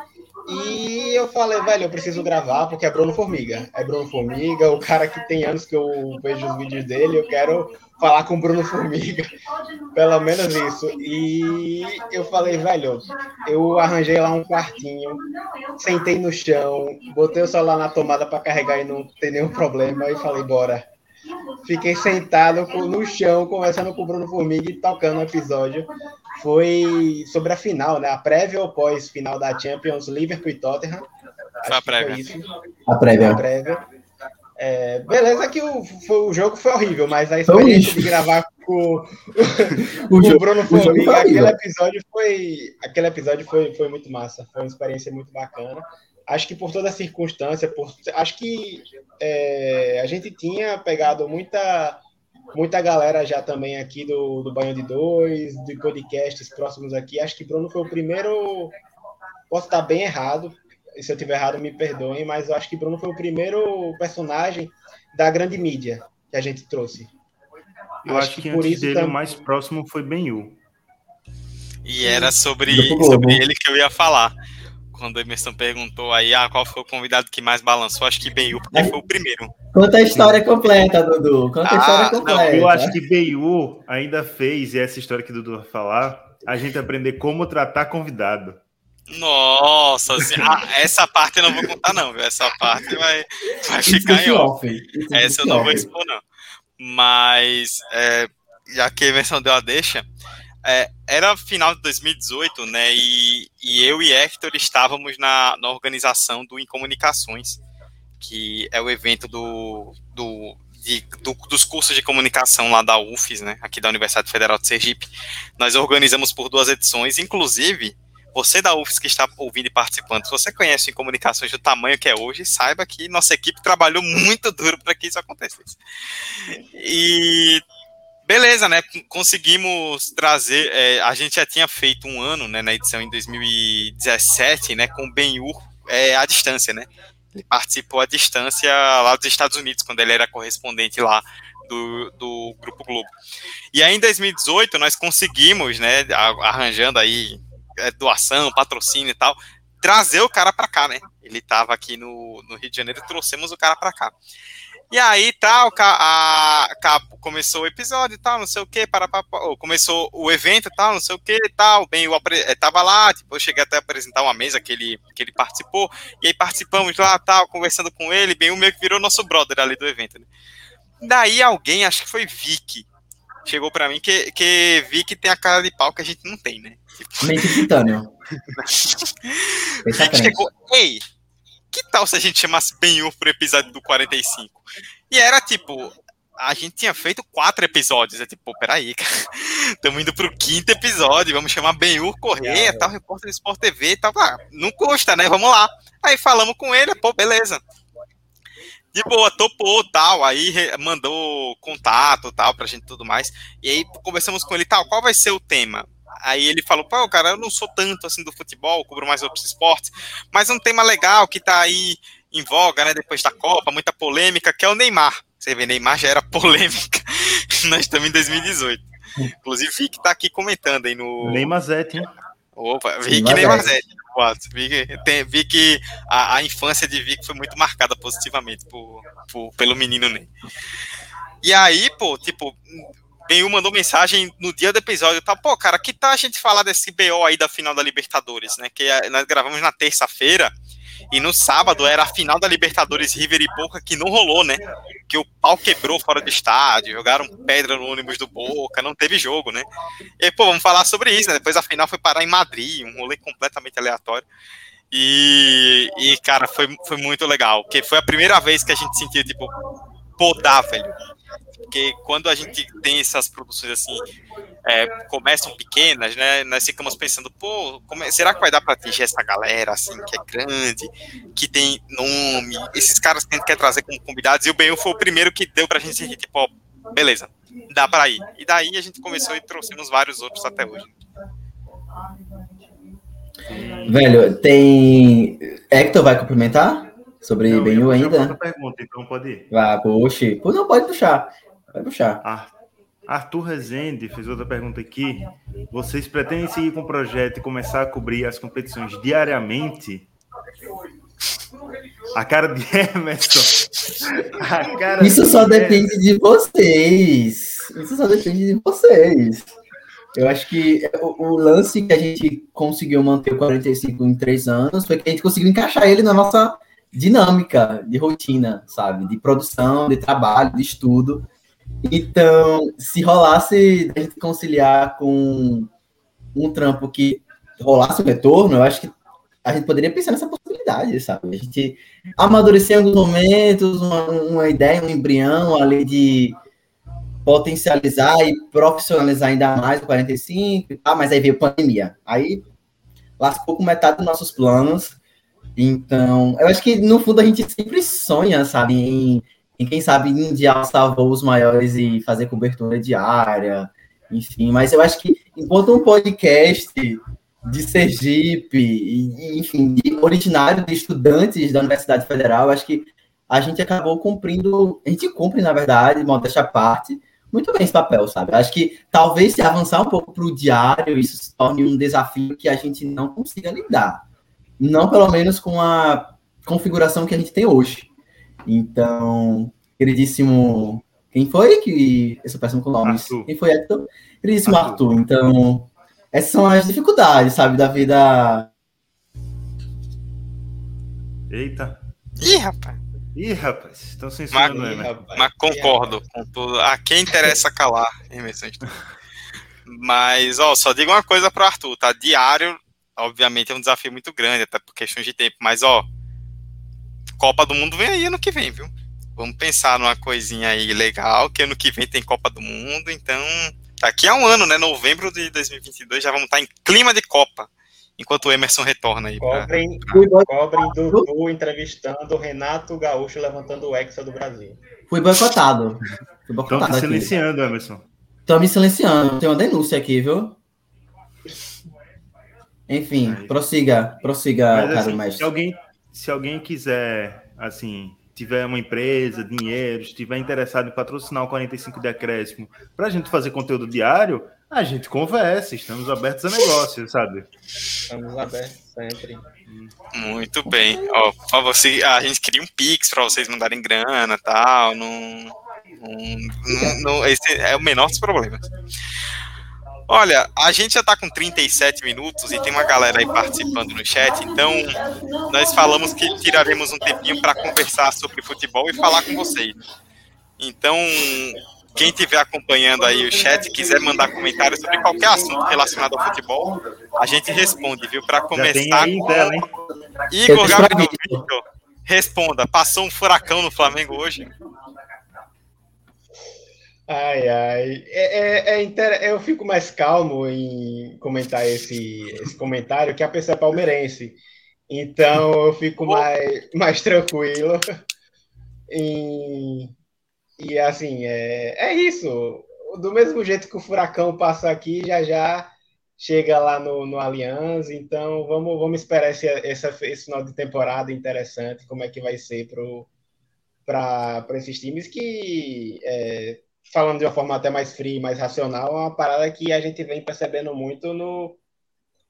E eu falei, velho, eu preciso gravar porque é Bruno Formiga. É Bruno Formiga, o cara que tem anos que eu vejo os vídeos dele, eu quero falar com o Bruno Formiga. Pelo menos isso. E eu falei, velho, eu arranjei lá um quartinho, sentei no chão, botei o celular na tomada para carregar e não ter nenhum problema e falei, bora. Fiquei sentado no chão, conversando com o Bruno Formiga e tocando o episódio. Foi sobre a final, né? A prévia ou pós-final da Champions, Liverpool e Tottenham. Foi a prévia. A prévia. A prévia. É, beleza que o, foi, o jogo foi horrível, mas a experiência de gravar com, o, <laughs> o Bruno Formiga, aquele episódio foi, aquele episódio foi, foi muito massa, foi uma experiência muito bacana acho que por toda a circunstância, por, acho que é, a gente tinha pegado muita muita galera já também aqui do, do Banho de Dois, de podcasts próximos aqui. Acho que Bruno foi o primeiro. Posso estar bem errado, se eu tiver errado, me perdoem, mas eu acho que Bruno foi o primeiro personagem da grande mídia que a gente trouxe. Eu acho, acho que, que antes dele também... o mais próximo foi Benhu. E era sobre, sobre ele que eu ia falar quando o Emerson perguntou aí, ah, qual foi o convidado que mais balançou, acho que Beiu, porque foi o primeiro. Conta a história completa, Dudu. Conta ah, a história completa. Não, eu acho que Beiu ainda fez, e essa história que o Dudu vai falar, a gente aprender como tratar convidado. Nossa, ah, essa parte eu não vou contar, não, viu? Essa parte vai, vai ficar em off. Essa eu não vou expor, não. Mas, é, já que a Emerson deu a deixa, é, era final de 2018, né? E, e eu e Hector estávamos na, na organização do Incomunicações, que é o evento do, do, de, do, dos cursos de comunicação lá da UFES, né? Aqui da Universidade Federal de Sergipe. Nós organizamos por duas edições, inclusive. Você da UFES que está ouvindo e participando, se você conhece em comunicações do tamanho que é hoje, saiba que nossa equipe trabalhou muito duro para que isso acontecesse. E Beleza, né? Conseguimos trazer. É, a gente já tinha feito um ano, né, na edição em 2017, né, com Ben-Hur é, à distância, né? Ele participou à distância lá dos Estados Unidos, quando ele era correspondente lá do, do Grupo Globo. E aí, em 2018, nós conseguimos, né, arranjando aí doação, patrocínio e tal, trazer o cara para cá, né? Ele estava aqui no, no Rio de Janeiro trouxemos o cara para cá. E aí, tal, a, a, começou o episódio e tal, não sei o que, para, para, começou o evento e tal, não sei o que tal. Bem, eu eh, tava lá, tipo, eu cheguei até a apresentar uma mesa que ele, que ele participou, e aí participamos lá, tal, conversando com ele, bem, o meio que virou nosso brother ali do evento, né? Daí alguém, acho que foi Vicky, chegou para mim que, que Vicky tem a cara de pau que a gente não tem, né? Tipo... Mente titânio. <laughs> Vicky chegou, ei, que tal se a gente chamasse Ben-Hur pro episódio do 45? E era tipo, a gente tinha feito quatro episódios. É tipo, peraí, <laughs> cara. Estamos indo pro quinto episódio. Vamos chamar Ben-Hur Correia, é. tal, repórter do Sport TV e tal. Ah, não custa, né? Vamos lá. Aí falamos com ele, pô, beleza. De boa, topou tal. Aí mandou contato tal pra gente tudo mais. E aí conversamos com ele tal. Qual vai ser o tema? Aí ele falou, pô, cara, eu não sou tanto assim do futebol, cubro mais outros esportes, mas um tema legal que tá aí em voga, né, depois da Copa, muita polêmica, que é o Neymar. Você vê, Neymar já era <laughs> polêmica, nós estamos em 2018. Inclusive, Vic tá aqui comentando aí no... Neymar Zete, hein? Opa, Vic Neymar Zete. Vi que, vi que a, a, infância de Vic foi muito marcada positivamente por, por, pelo menino Ney. E aí, pô, tipo, Benhu mandou mensagem no dia do episódio, tá, pô, cara, que tal a gente falar desse BO aí da final da Libertadores, né? Que é, nós gravamos na terça-feira e no sábado era a final da Libertadores River e Boca que não rolou, né? Que o pau quebrou fora do estádio, jogaram pedra no ônibus do Boca, não teve jogo, né? E pô, vamos falar sobre isso, né? Depois a final foi parar em Madrid, um rolê completamente aleatório. E, e cara, foi, foi muito legal, porque foi a primeira vez que a gente sentiu, tipo, dá, velho porque quando a gente tem essas produções assim, é, começam pequenas, né, nós ficamos pensando, pô, como, é, será que vai dar para atingir essa galera, assim, que é grande, que tem nome, esses caras que a gente quer trazer como convidados, e o Benhur foi o primeiro que deu pra gente sentir, tipo, ó, beleza, dá para ir. E daí a gente começou e trouxemos vários outros até hoje. Velho, tem. Hector vai cumprimentar? Sobre não, Benhu ainda? Outra pergunta, então pode ir. Ah, puxa. Não, pode puxar. Vai puxar. Arthur Rezende fez outra pergunta aqui. Vocês pretendem seguir com o projeto e começar a cobrir as competições diariamente? A cara de Emerson. Cara Isso de só Emerson. depende de vocês. Isso só depende de vocês. Eu acho que o, o, lance que a gente conseguiu manter o 45 em três anos foi que a gente conseguiu encaixar ele na nossa dinâmica de rotina, sabe? De produção, de trabalho, de estudo. Então, se rolasse a gente conciliar com um trampo que rolasse o retorno, eu acho que a gente poderia pensar nessa possibilidade, sabe? A gente amadurecer em alguns momentos, uma, uma ideia, um embrião ali de potencializar e profissionalizar ainda mais o 45 e tal, mas aí veio pandemia. Aí lascou com metade dos nossos planos. Então, eu acho que no fundo a gente sempre sonha, sabe, em, em quem sabe em dia alçar voos maiores e fazer cobertura diária, enfim, mas eu acho que enquanto um podcast de Sergipe, e, enfim, de originário de estudantes da Universidade Federal, acho que a gente acabou cumprindo, a gente cumpre, na verdade, modéstia à parte, muito bem esse papel, sabe? Acho que talvez se avançar um pouco para o diário, isso se torne um desafio que a gente não consiga lidar. Não pelo menos com a configuração que a gente tem hoje. Então, queridíssimo. Quem foi que. Eu sou péssimo com nomes. Arthur. Quem foi Hector? Queridíssimo Arthur. Arthur. Então, essas são as dificuldades, sabe, da vida. Eita. Ih, rapaz. Ih, rapaz, estão censurando, mas, né? Mas concordo com tudo. A quem interessa calar, Emerson. <laughs> mas, ó, só digo uma coisa pro Arthur, tá? Diário, obviamente, é um desafio muito grande, até por questão de tempo, mas, ó, Copa do Mundo vem aí ano que vem, viu? Vamos pensar numa coisinha aí legal, que ano que vem tem Copa do Mundo, então, daqui a um ano, né? Novembro de 2022, já vamos estar em clima de Copa enquanto o Emerson retorna aí. Cobrem, pra... cobrem Dudu entrevistando Renato Gaúcho levantando o Hexa do Brasil. Fui boicotado. Fui boicotado Estão me silenciando, Emerson. Estão me silenciando. Tem uma denúncia aqui, viu? Enfim, aí. prossiga, prossiga, Mas, caro assim, mestre. Se alguém, se alguém quiser, assim, tiver uma empresa, dinheiro, estiver interessado em patrocinar o 45 de acréscimo para a gente fazer conteúdo diário, a gente conversa, estamos abertos a negócios, sabe? Estamos abertos sempre. Muito bem. Ó, favor, se, a gente cria um Pix para vocês mandarem grana e tal. Não, não, não, esse é o menor dos problemas. Olha, a gente já está com 37 minutos e tem uma galera aí participando no chat, então nós falamos que tiraremos um tempinho para conversar sobre futebol e falar com vocês. Então, quem estiver acompanhando aí o chat quiser mandar comentários sobre qualquer assunto relacionado ao futebol, a gente responde, viu? Para começar com dela? Igor Gabriel Victor, responda. Passou um furacão no Flamengo hoje? Ai, ai. É, é, é inter... Eu fico mais calmo em comentar esse, esse comentário que a pessoa é palmeirense. Então eu fico mais, mais tranquilo em e assim, é, é isso. Do mesmo jeito que o furacão passa aqui, já já chega lá no, no Allianz. Então vamos, vamos esperar esse, esse, esse final de temporada interessante, como é que vai ser para esses times que, é, falando de uma forma até mais fria, mais racional, é uma parada que a gente vem percebendo muito no,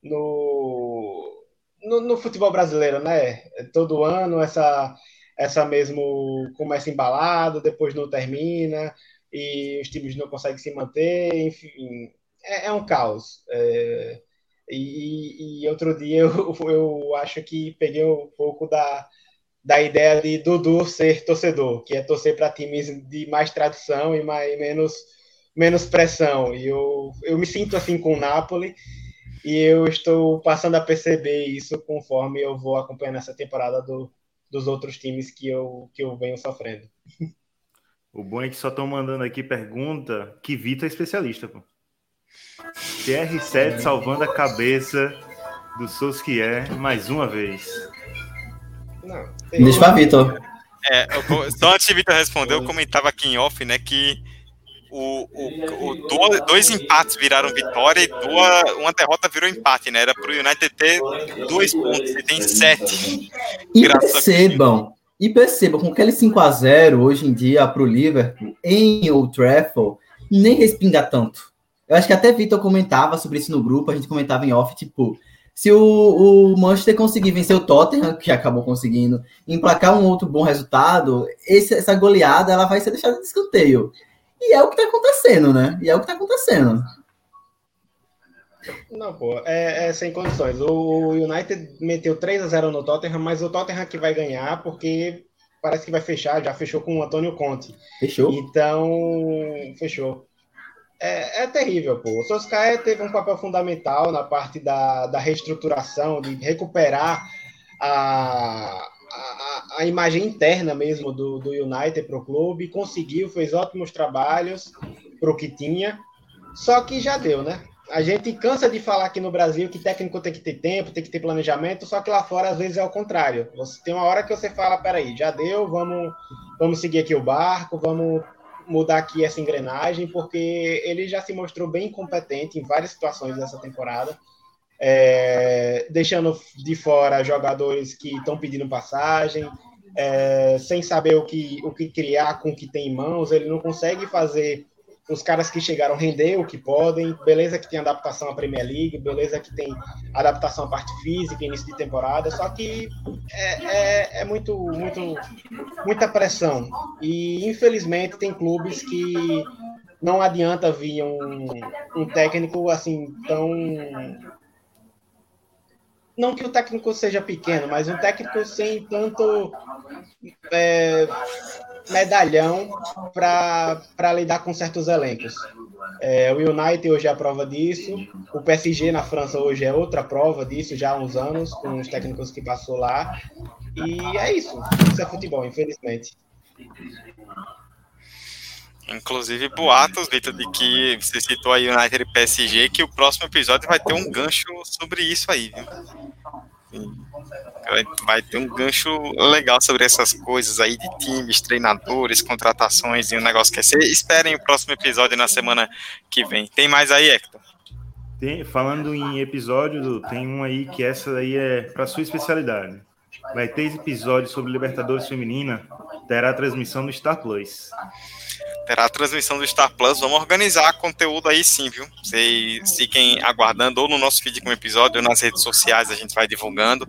no, no, no futebol brasileiro, né? Todo ano essa essa mesmo começa embalado, depois não termina, e os times não conseguem se manter, enfim, é, é um caos. É, e, e, outro dia <laughs> eu, eu acho que peguei um pouco da, da ideia de Dudu ser torcedor, que é torcer para times de mais tradição e mais, menos, menos pressão. E eu, eu me sinto assim com o Napoli, e eu estou passando a perceber isso conforme eu vou acompanhando essa temporada do, dos outros times que eu, que eu venho sofrendo. O bom é que só estão mandando aqui pergunta que Vitor é especialista. Pô. TR7 salvando a cabeça do Sosquier mais uma vez. Não, Deixa para Vitor. É, eu, só antes de Vitor responder, eu comentava aqui em off, né, que o, o, o dois, dois, empates viraram vitória e duas, uma derrota virou empate, né? Era para o United ter dois pontos e tem sete. E percebam, e percebam, com aquele 5 a 0 hoje em dia para o Liverpool em Old Trafford, nem respinga tanto. Eu acho que até Vitor comentava sobre isso no grupo, a gente comentava em off, tipo, Se o, o Manchester conseguir vencer o Tottenham, que acabou conseguindo, emplacar um outro bom resultado, esse, essa goleada ela vai ser deixada de escanteio. E é o que está acontecendo, né? E é o que está acontecendo. Não, pô, é, é, sem condições. O United meteu 3 a 0 no Tottenham, mas o Tottenham que vai ganhar porque parece que vai fechar, já fechou com o Antônio Conte. Fechou. Então, fechou. É, é terrível, pô. O Solskjaer teve um papel fundamental na parte da, da reestruturação, de recuperar a, a, a imagem interna mesmo do, do United para o clube, conseguiu, fez ótimos trabalhos para o que tinha, só que já deu, né? A gente cansa de falar aqui no Brasil que técnico tem que ter tempo, tem que ter planejamento, só que lá fora às vezes é o contrário. Você tem uma hora que você fala, peraí, já deu, vamos, vamos seguir aqui o barco, vamos mudar aqui essa engrenagem, porque ele já se mostrou bem competente em várias situações dessa temporada, é, deixando de fora jogadores que estão pedindo passagem, é, sem saber o que, o que criar com o que tem em mãos, ele não consegue fazer os caras que chegaram render o que podem, beleza que tem adaptação à Premier League, beleza que tem adaptação à parte física, início de temporada, só que é, é, é muito, muito, muita pressão. E infelizmente tem clubes que não adianta vir um, um técnico assim tão não que o técnico seja pequeno, mas um técnico sem tanto é, medalhão para lidar com certos elencos. É, o United hoje é a prova disso, o PSG na França hoje é outra prova disso, já há uns anos, com os técnicos que passou lá. E é isso, isso é futebol, infelizmente. Inclusive boatos, Vitor, de que você citou aí United e PSG, que o próximo episódio vai ter um gancho sobre isso aí, viu? Vai ter um gancho legal sobre essas coisas aí de times, treinadores, contratações e um negócio que é. Esperem o próximo episódio na semana que vem. Tem mais aí, Hector? Tem, falando em episódio, tem um aí que essa aí é para sua especialidade. Vai ter episódio sobre Libertadores Feminina, terá transmissão no Star Plus terá a transmissão do Star Plus. Vamos organizar conteúdo aí sim, viu? Vocês fiquem aguardando ou no nosso feed com episódio ou nas redes sociais a gente vai divulgando.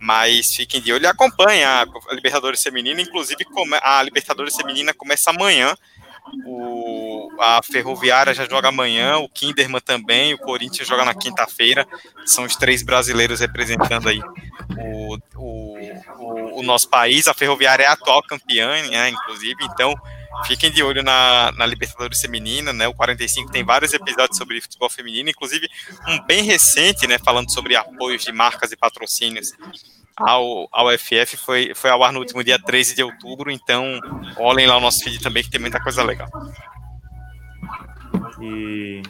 Mas fiquem de olho e acompanhem a Libertadores Feminina. Inclusive, a Libertadores Feminina começa amanhã. O, a Ferroviária já joga amanhã, o Kinderman também, o Corinthians joga na quinta-feira. São os três brasileiros representando aí o, o, o, o nosso país. A Ferroviária é a atual campeã, né, inclusive. Então, Fiquem de olho na, na Libertadores Feminina, né? O 45 tem vários episódios sobre futebol feminino, inclusive um bem recente, né? Falando sobre apoios de marcas e patrocínios ao, ao FF, foi, foi ao ar no último dia 13 de outubro, então olhem lá o nosso feed também, que tem muita coisa legal. E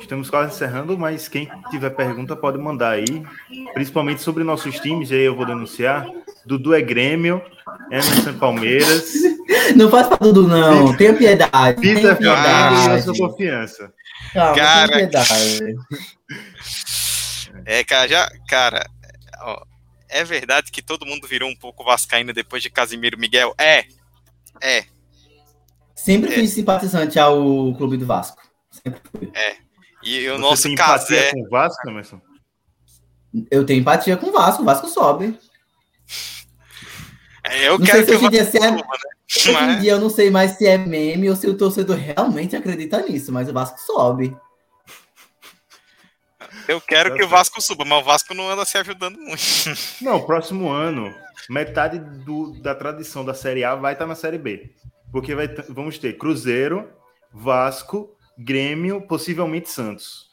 estamos quase encerrando, mas quem tiver pergunta pode mandar aí, principalmente sobre nossos times, aí eu vou denunciar. Dudu é Grêmio, Emerson Palmeiras. <laughs> Não faça tudo, não. Tenha piedade. Tenha piedade. a sua confiança. Calma, cara, piedade. <laughs> É, cara, já, cara, ó, é verdade que todo mundo virou um pouco vascaíno depois de Casimiro Miguel? É, é. Sempre é. fui simpatizante ao clube do Vasco. Sempre fui. É. E o Você nosso tem Casé... com o Vasco, Emerson? Eu tenho empatia com o Vasco, o Vasco sobe. <laughs> É, eu não quero que o Vasco suba, né? <laughs> Hoje em dia eu não sei mais se é meme ou se o torcedor realmente acredita nisso, mas o Vasco sobe. Eu quero que o Vasco suba, mas o Vasco não anda se ajudando muito. <laughs> Não, próximo ano, metade do, da tradição da Série A vai estar na Série B. Porque vai, vamos ter Cruzeiro, Vasco, Grêmio, possivelmente Santos.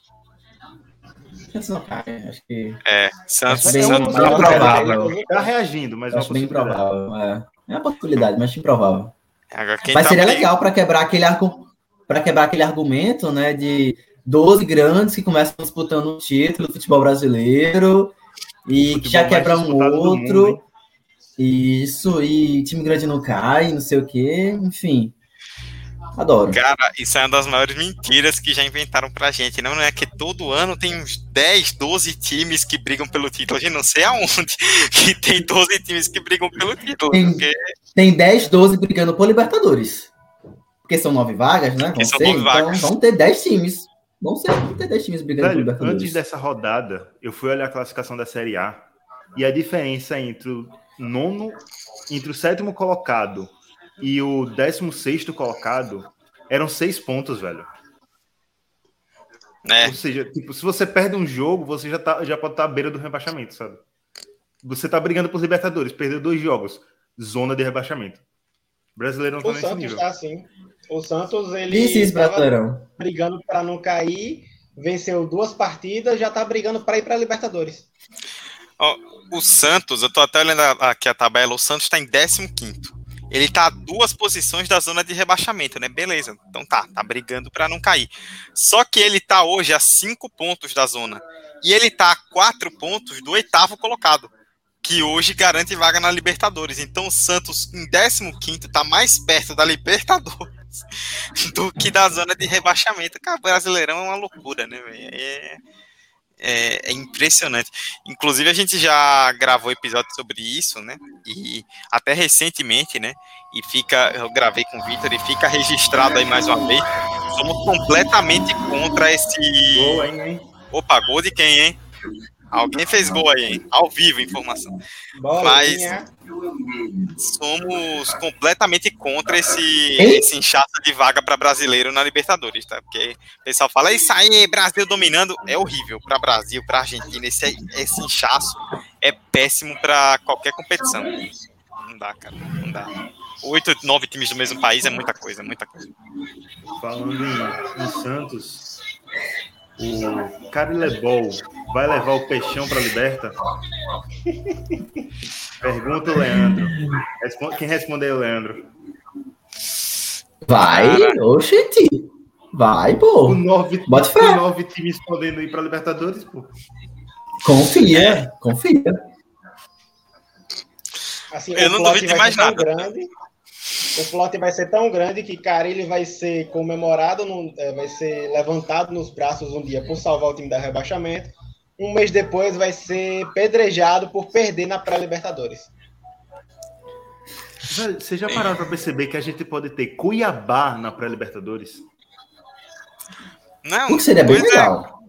Acho que... É, Santos, bem, Santos bem provável. Tá reagindo, mas acho bem provável. É. é uma possibilidade, mas improvável. Agora, mas tá seria bem... legal para quebrar aquele para quebrar aquele argumento, né, de 12 grandes que começam disputando o um título do futebol brasileiro e que já quebra um outro. Isso, e time grande não cai, não sei o quê, enfim. Adoro. Cara, isso é uma das maiores mentiras que já inventaram pra gente. Não, não é que todo ano tem uns 10, 12 times que brigam pelo título. A gente não sei aonde <laughs> que tem 12 times que brigam pelo título. Tem, porque... tem 10, 12 brigando por Libertadores. Porque são nove vagas, né? Vão, ser, então vagas. vão ter 10 times. Não sei não ter 10 times brigando Velho, por Libertadores. antes dessa rodada, eu fui olhar a classificação da Série A e a diferença entre o nono, entre o sétimo colocado e o décimo sexto colocado eram seis pontos, velho. É, Ou seja, tipo, se você perde um jogo, você já, tá, já pode estar à beira do rebaixamento, sabe? Você tá brigando por Libertadores, perdeu dois jogos, zona de rebaixamento. O brasileiro não tá O nesse Santos nível. está assim. O Santos, ele Brasileirão. brigando para não cair, venceu duas partidas, já tá brigando para ir para Libertadores. ó, o Santos, eu tô até olhando a- aqui a tabela, o Santos tá em 15º. Ele tá a duas posições da zona de rebaixamento, né? Beleza. Então tá, tá brigando pra não cair. Só que ele tá hoje a cinco pontos da zona. E ele tá a quatro pontos do oitavo colocado. Que hoje garante vaga na Libertadores. Então o Santos, em 15º, tá mais perto da Libertadores <laughs> do que da zona de rebaixamento. Cara, Brasileirão é uma loucura, né, velho? É, é- é impressionante. Inclusive, a gente já gravou episódio sobre isso, né? E até recentemente, né? E fica, eu gravei com o Vitor e fica registrado aí mais uma vez. Somos completamente contra esse. Gol, hein, hein? Opa, gol de quem, hein? Alguém fez gol aí, hein? Ao vivo, informação. Mas- Somos completamente contra esse, esse inchaço de vaga para brasileiro na Libertadores, tá? Porque o pessoal fala, isso aí, Brasil dominando. É horrível para Brasil, para Argentina. Esse, esse inchaço é péssimo para qualquer competição. Não dá, cara. Não dá. Oito, nove times do mesmo país é muita coisa, muita coisa. Falando em, em Santos, o Carilebol vai levar o peixão para Liberta? Pergunta o Leandro. Responde- quem respondeu, Leandro? Vai, oxente. Vai, pô. nove, Bota fé. nove times podendo ir para Libertadores, pô. Confia, confia. Assim, Eu não duvido de mais nada. grande. O plot vai ser tão grande que Carilli vai ser comemorado, num- é, vai ser levantado nos braços um dia por salvar o time da rebaixamento. Um mês depois vai ser pedrejado por perder na pré-Libertadores. Velho, Vocês já pararam para perceber que a gente pode ter Cuiabá na pré-Libertadores? Não, O que seria bem é. legal.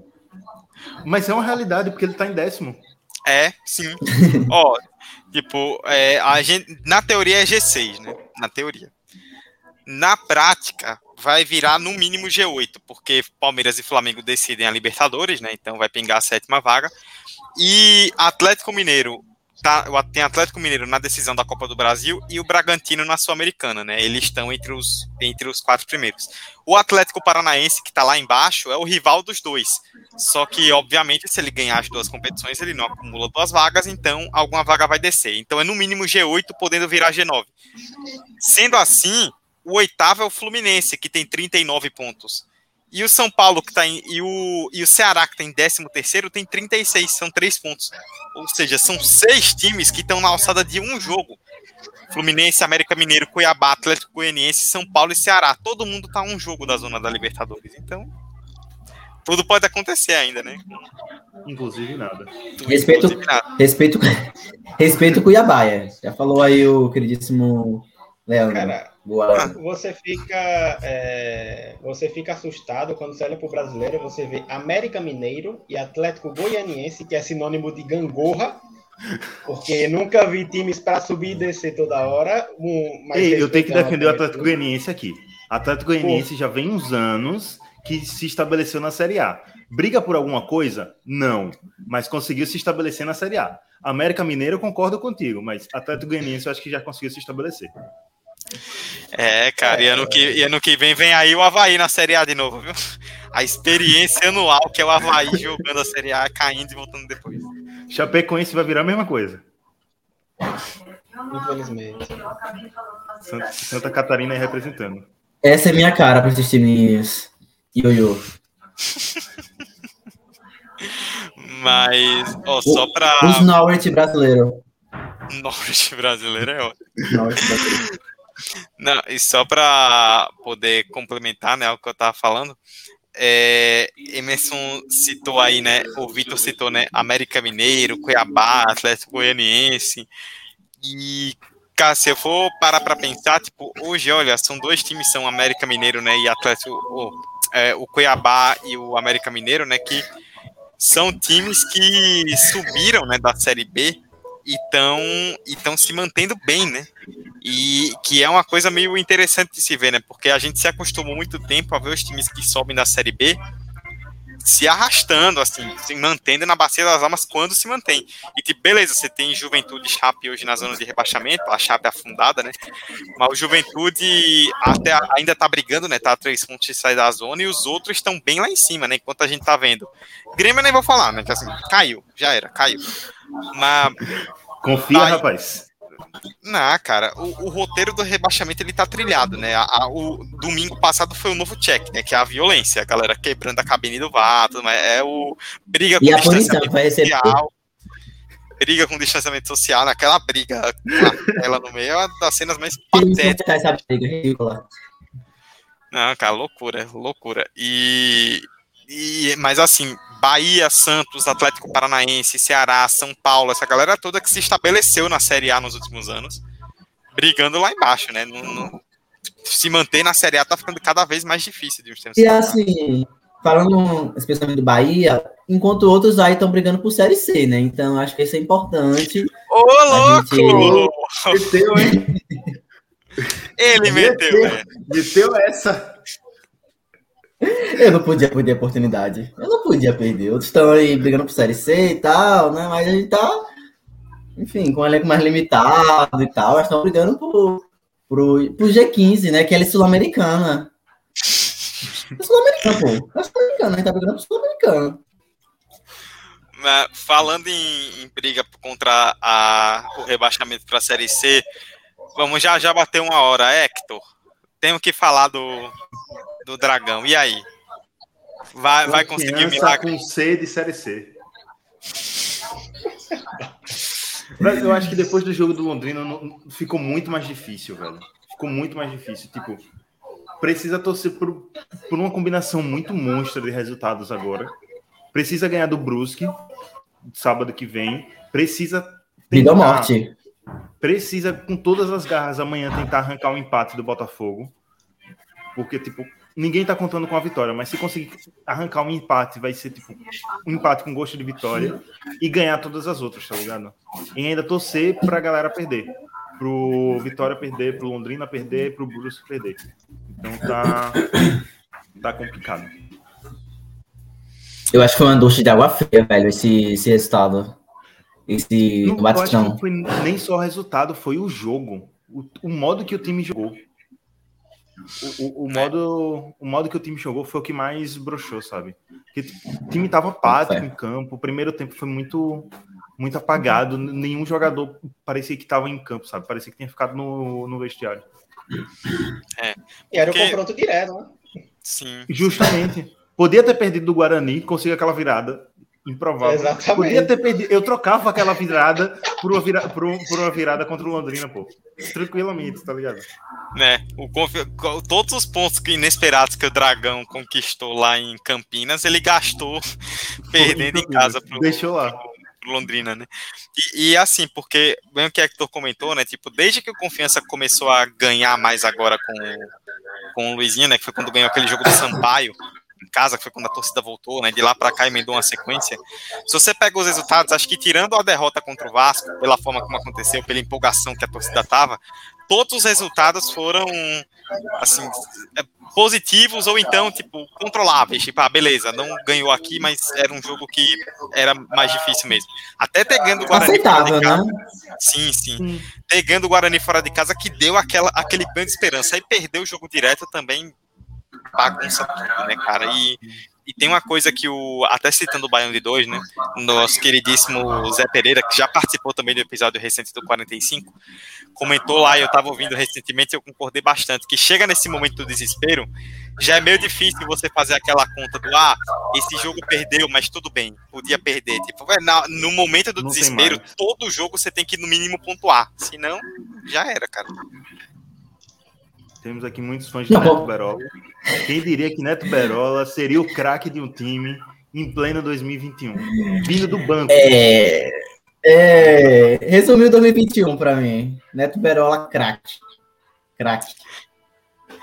Mas é uma realidade, porque ele tá em décimo. É, sim. <laughs> Ó, tipo, é, a gente, na teoria é G6, né? Na teoria. Na prática, vai virar no mínimo G8, porque Palmeiras e Flamengo decidem a Libertadores, né? Então vai pingar a sétima vaga. E Atlético Mineiro tá, tem Atlético Mineiro na decisão da Copa do Brasil e o Bragantino na Sul-Americana, né? Eles estão entre os, entre os quatro primeiros. O Atlético Paranaense, que está lá embaixo, é o rival dos dois. Só que, obviamente, se ele ganhar as duas competições, ele não acumula duas vagas, então alguma vaga vai descer. Então é no mínimo G8, podendo virar G9. Sendo assim, o oitavo é o Fluminense, que tem 39 pontos. E o São Paulo, que tá em. E o, e o Ceará, que tem 13 terceiro, tem 36, são três pontos. Ou seja, são seis times que estão na alçada de um jogo. Fluminense, América Mineiro, Cuiabá, Atlético Goianiense, São Paulo e Ceará. Todo mundo tá um jogo da zona da Libertadores. Então, tudo pode acontecer ainda, né? Inclusive nada. Respeito- inclusive nada. Respeito, <laughs> respeito o Cuiabá, é. Já falou aí o queridíssimo Leandro. Cara, Boa. você fica, é, você fica assustado quando você olha para o brasileiro, você vê América Mineiro e Atlético Goianiense, que é sinônimo de gangorra, porque nunca vi times para subir e descer toda hora. Um, Ei, eu tenho que defender o Atlético Goianiense aqui. Atlético Goianiense já vem uns anos que se estabeleceu na Série A. Briga por alguma coisa? Não. Mas conseguiu se estabelecer na Série A. América Mineiro, eu concordo contigo, mas Atlético Goianiense eu acho que já conseguiu se estabelecer. É, cara, e ano, que, e ano que vem vem aí o Havaí na Série A de novo, viu? A experiência anual que é o Havaí jogando a Série A, caindo e voltando depois. Chapecoense vai virar a mesma coisa. Infelizmente. Santa, Santa Catarina aí representando. Essa é minha cara para esses times ioiô. Mas, ó, só pra. Os Norwich brasileiro. Norte brasileiro é ótimo. Norwich brasileiro. Não, e só para poder complementar né, o que eu tava falando, é, Emerson citou aí, né? O Vitor citou, né? América Mineiro, Cuiabá, Atlético Goianiense. E, cara, se eu for parar para pensar, tipo, hoje, olha, são dois times, são América Mineiro, né? E Atlético. oh, é, o Cuiabá e o América Mineiro, né? Que são times que subiram né, da Série B e estão se mantendo bem, né? E que é uma coisa meio interessante de se ver, né? Porque a gente se acostumou muito tempo a ver os times que sobem da Série B se arrastando, assim, se mantendo na bacia das almas quando se mantém. E tipo, beleza, você tem Juventude e Chape hoje na zona de rebaixamento, a Chape afundada, né? Mas o Juventude até ainda tá brigando, né? Tá a três pontos de sair da zona e os outros estão bem lá em cima, né? Enquanto a gente tá vendo. Grêmio nem vou falar, né? Que assim, caiu, já era, caiu. Mas. Confia, tá, rapaz. Não, cara, o, o, roteiro do rebaixamento ele tá trilhado, né? A, a, o domingo passado foi o novo check, né? Que é a violência, a galera quebrando a cabine do vato, mas é o briga com e distanciamento a social. Briga com distanciamento social, naquela briga com ela no meio é uma das cenas mais patéticas. Essa briga ridícula. Não, cara, loucura, loucura. E, e mas assim, Bahia, Santos, Atlético Paranaense, Ceará, São Paulo, essa galera toda que se estabeleceu na Série A nos últimos anos, brigando lá embaixo, né? Se manter na Série A tá ficando cada vez mais difícil de uns tempos. E assim, falando especialmente do Bahia, enquanto outros aí estão brigando por Série C, né? Então acho que isso é importante. Ô, louco! Gente... Meteu, hein? Ele <laughs> meteu, meteu, né? meteu essa. Eu não podia perder a oportunidade. Eu não podia perder. Outros estão aí brigando por Série C e tal, né? Mas a gente tá, enfim, com um elenco mais limitado e tal. Eles estão brigando por, por, por G15, né? Que é Sul-Americana. É Sul-Americana, pô. É Sul-Americana, a gente tá brigando por Sul-Americana. Falando em, em, briga contra a, o rebaixamento para a Série C, vamos já já bater uma hora, Hector. Temos que falar do, do Dragão. E aí? Vai, vai conseguir milagre? com C de Série C. <laughs> Eu acho que depois do jogo do Londrina ficou muito mais difícil, velho. Ficou muito mais difícil. Tipo, precisa torcer por, por uma combinação muito monstra de resultados agora. Precisa ganhar do Brusque sábado que vem. Precisa Vida ou morte. Precisa, com todas as garras, amanhã tentar arrancar o um empate do Botafogo. Porque, tipo, ninguém tá contando com a vitória, mas se conseguir arrancar um empate, vai ser tipo um empate com gosto de vitória e ganhar todas as outras, tá ligado? E ainda torcer pra galera perder. Pro Vitória perder, pro Londrina perder, pro Brusque perder. Então tá, tá complicado. Eu acho que foi uma ducha de água fria, velho, esse, esse resultado. Esse não. Não foi nem só o resultado, foi o jogo. O, o modo que o time jogou. O, o, modo, o modo que o time jogou foi o que mais broxou, sabe? Porque o time tava apático em campo, o primeiro tempo foi muito muito apagado, nenhum jogador parecia que estava em campo, sabe? Parecia que tinha ficado no, no vestiário. É. E era porque... o confronto direto, né? Sim. Justamente. Podia ter perdido do Guarani, conseguiu aquela virada improvável. Exatamente. Podia ter perdido. Eu trocava aquela virada por uma, vira... por, um... por uma virada contra o Londrina, pô. Tranquilamente, tá ligado? Né? O confi... Todos os pontos inesperados que o Dragão conquistou lá em Campinas, ele gastou perdendo em casa pro, Deixou lá. Pro Londrina, né? E, e, assim, porque, bem o que o Hector comentou, né? Tipo, desde que o Confiança começou a ganhar mais agora com, com o Luizinho, né? Que foi quando ganhou aquele jogo do Sampaio casa, que foi quando a torcida voltou, né? De lá para cá emendou uma sequência. Se você pega os resultados, acho que tirando a derrota contra o Vasco, pela forma como aconteceu, pela empolgação que a torcida tava, todos os resultados foram assim é, positivos ou então tipo controláveis, tipo, ah, beleza, não ganhou aqui, mas era um jogo que era mais difícil mesmo. Até pegando o Guarani Aceitável, fora de casa. Né? Sim, sim. Hum. Pegando o Guarani fora de casa que deu aquela aquele banho de esperança. Aí perdeu o jogo direto também bagunça tudo, né, cara? E, e tem uma coisa que o. Até citando o Baião de 2, né? Nosso queridíssimo Zé Pereira, que já participou também do episódio recente do 45, comentou lá, e eu tava ouvindo recentemente, e eu concordei bastante, que chega nesse momento do desespero, já é meio difícil você fazer aquela conta do ah, esse jogo perdeu, mas tudo bem, podia perder. Tipo, no momento do Não desespero, todo jogo você tem que no mínimo pontuar. Senão, já era, cara. Temos aqui muitos fãs de Não, Neto Berola. Quem diria que Neto Berola seria o craque de um time em pleno 2021? Vindo do banco. É. é resumiu 2021 para mim. Neto Berola, craque. Craque.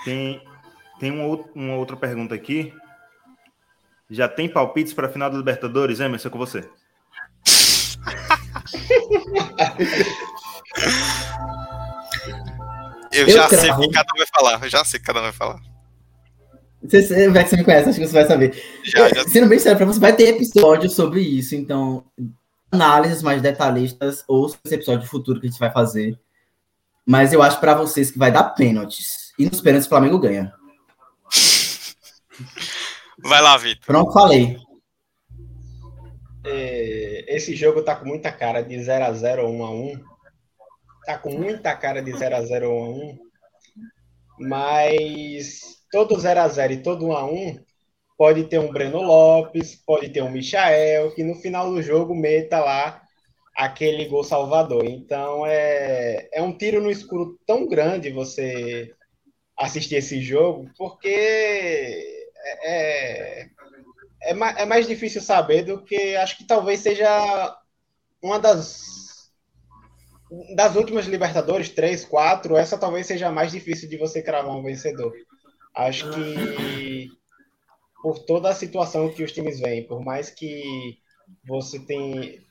Tem, Tem uma, uma outra pergunta aqui. Já tem palpites para a final da Libertadores, Emerson, com você? <laughs> Eu, eu já cravo. sei o que cada um vai falar. Eu já sei o que cada um vai falar. Você, você, você me conhece, acho que você vai saber. Já, já Sendo bem sério pra você, vai ter episódio sobre isso, então análises mais detalhistas ou esse episódio futuro que a gente vai fazer. Mas eu acho para vocês que vai dar pênaltis. E nos pênaltis o Flamengo ganha. Vai lá, Vitor. Pronto, falei. É, esse jogo tá com muita cara de 0x0 ou 1x1. Tá com muita cara de 0x0 ou 1x1. Mas todo 0x0 e todo 1x1 pode ter um Breno Lopes, pode ter um Michael, que no final do jogo meta lá aquele gol salvador. Então é, é um tiro no escuro tão grande você assistir esse jogo, porque é, é, é, é mais difícil saber do que acho que talvez seja uma das das últimas Libertadores, três, quatro, essa talvez seja mais difícil de você cravar um vencedor. Acho que por toda a situação que os times vêm, por mais que você tem.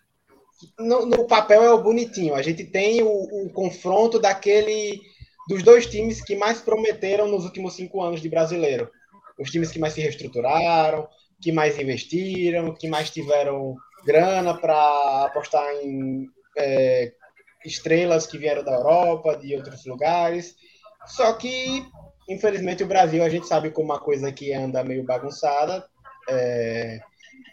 No, no papel é o bonitinho. A gente tem o, o, confronto daquele dos dois times que mais prometeram nos últimos cinco anos de brasileiro. Os times que mais se reestruturaram, que mais investiram, que mais tiveram grana para apostar em é, estrelas que vieram da Europa, de outros lugares. Só que Infelizmente, o Brasil, a gente sabe como uma coisa que anda meio bagunçada. É,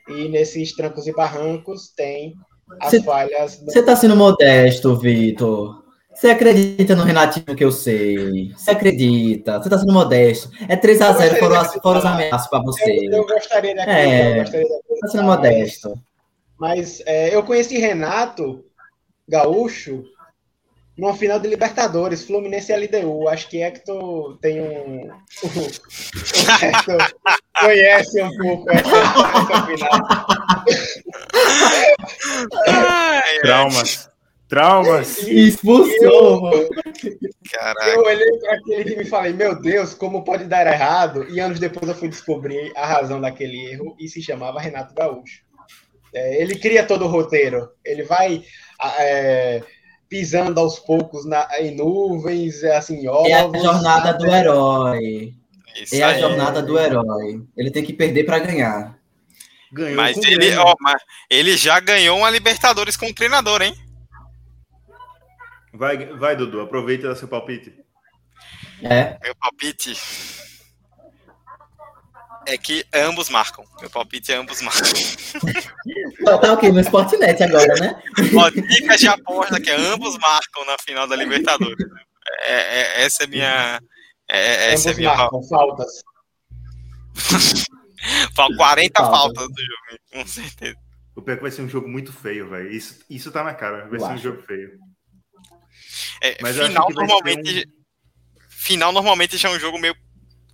e nesses trancos e barrancos tem as cê, falhas. Você está sendo modesto, Vitor. Você acredita no Renatinho que eu sei? Você acredita? Você está sendo modesto. É 3x0, foram, as, foram os ameaças para você. Eu, eu, gostaria daquilo. É, Você está sendo modesto. Mas é, eu conheci Renato Gaúcho numa final de Libertadores, Fluminense e LDU. Acho que Hector tem um. o Hector conhece um pouco essa, essa final. Traumas. Traumas. Expulsou. Caraca. Eu olhei para aquele time e falei, meu Deus, como pode dar errado? E anos depois eu fui descobrir a razão daquele erro e se chamava Renato Gaúcho. É, ele cria todo o roteiro. Ele vai. É, pisando aos poucos na, em nuvens, é assim, ovos, É a jornada do herói. Isso é a jornada do herói. Ele tem que perder para ganhar. Ganhou mas ele, ó, mas ele já ganhou uma Libertadores com o treinador, hein? Vai, vai Dudu, aproveita seu palpite. É. Meu palpite é que ambos marcam. Meu palpite é ambos marcam. <laughs> tá ok, no Sportnet agora, né? <laughs> Ó, dicas de aposta que é ambos marcam na final da Libertadores. É, é, essa é minha. É, é essa ambos é minha marcam, faltas. <laughs> 40 Falta. faltas do jogo, com certeza. O pior é que vai ser um jogo muito feio, velho. Isso, isso tá na cara. Vai Eu ser um jogo feio. É, Mas final normalmente. Um... Final normalmente já é um jogo meio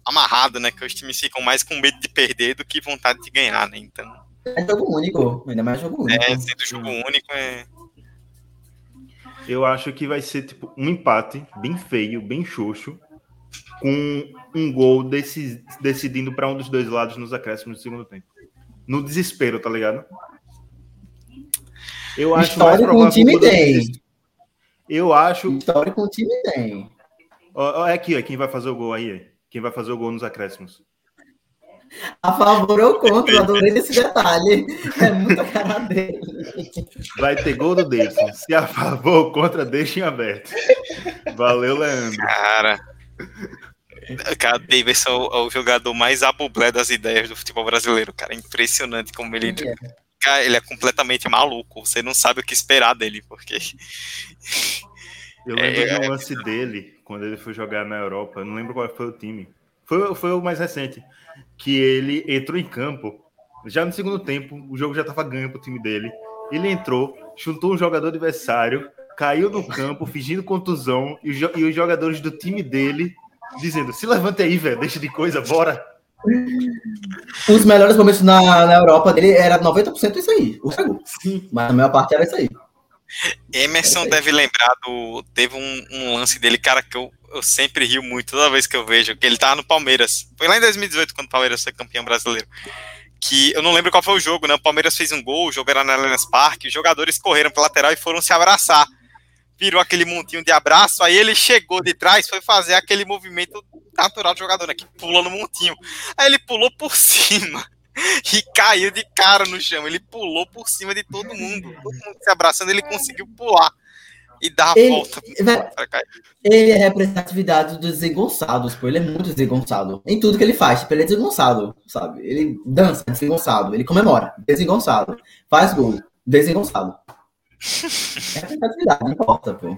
amarrado, né? Que os times ficam mais com medo de perder do que vontade de ganhar, né? Então. É jogo único, ainda mais jogo único. É, sendo jogo único é. Eu acho que vai ser tipo um empate bem feio, bem xoxo, com um gol desse, decidindo para um dos dois lados nos acréscimos do segundo tempo. No desespero, tá ligado? Eu acho História com o time tem. Eu acho. História com o time tem. Ó, é aqui, ó, quem vai fazer o gol aí. Quem vai fazer o gol nos acréscimos? A favor ou contra, adorei esse detalhe. É muita cara dele. Vai ter gol do Davidson. Se a favor ou contra, deixem aberto. Valeu, Leandro. Cara. Cara, Davidson é o jogador mais abublé das ideias do futebol brasileiro, cara. Impressionante como ele. É. Cara, ele é completamente maluco. Você não sabe o que esperar dele, porque. Eu lembro é, de um lance dele, quando ele foi jogar na Europa, não lembro qual foi o time. Foi, foi o mais recente, que ele entrou em campo, já no segundo tempo, o jogo já estava ganho para o time dele. Ele entrou, chutou um jogador adversário, caiu no campo, fingindo contusão, e, e os jogadores do time dele dizendo: se levante aí, velho, deixa de coisa, bora. Os melhores momentos na, na Europa dele era 90% isso aí, o segundo. Sim. Mas a maior parte era isso aí. Emerson deve lembrar do. Teve um, um, lance dele, cara, que eu, eu sempre rio muito toda vez que eu vejo, que ele tava no Palmeiras. Foi lá em 2018, quando o Palmeiras foi campeão brasileiro. Que eu não lembro qual foi o jogo, né? O Palmeiras fez um gol, o jogo era na Allianz Parque, os jogadores correram pra lateral e foram se abraçar. Virou aquele montinho de abraço, aí ele chegou de trás, foi fazer aquele movimento natural do jogador, né? Que pula no montinho. Aí ele pulou por <laughs> cima <laughs> e caiu de cara no chão. Ele pulou por cima de todo mundo. Todo mundo se abraçando, ele conseguiu pular e dar a Ele- volta pra cair. Ele é representatividade dos desengonçados, pô. Ele é muito desengonçado. Em tudo que ele faz, tipo, ele é desengonçado, sabe? Ele dança, desengonçado. Ele comemora, desengonçado. Faz gol, desengonçado. É <laughs> representatividade, não importa, pô.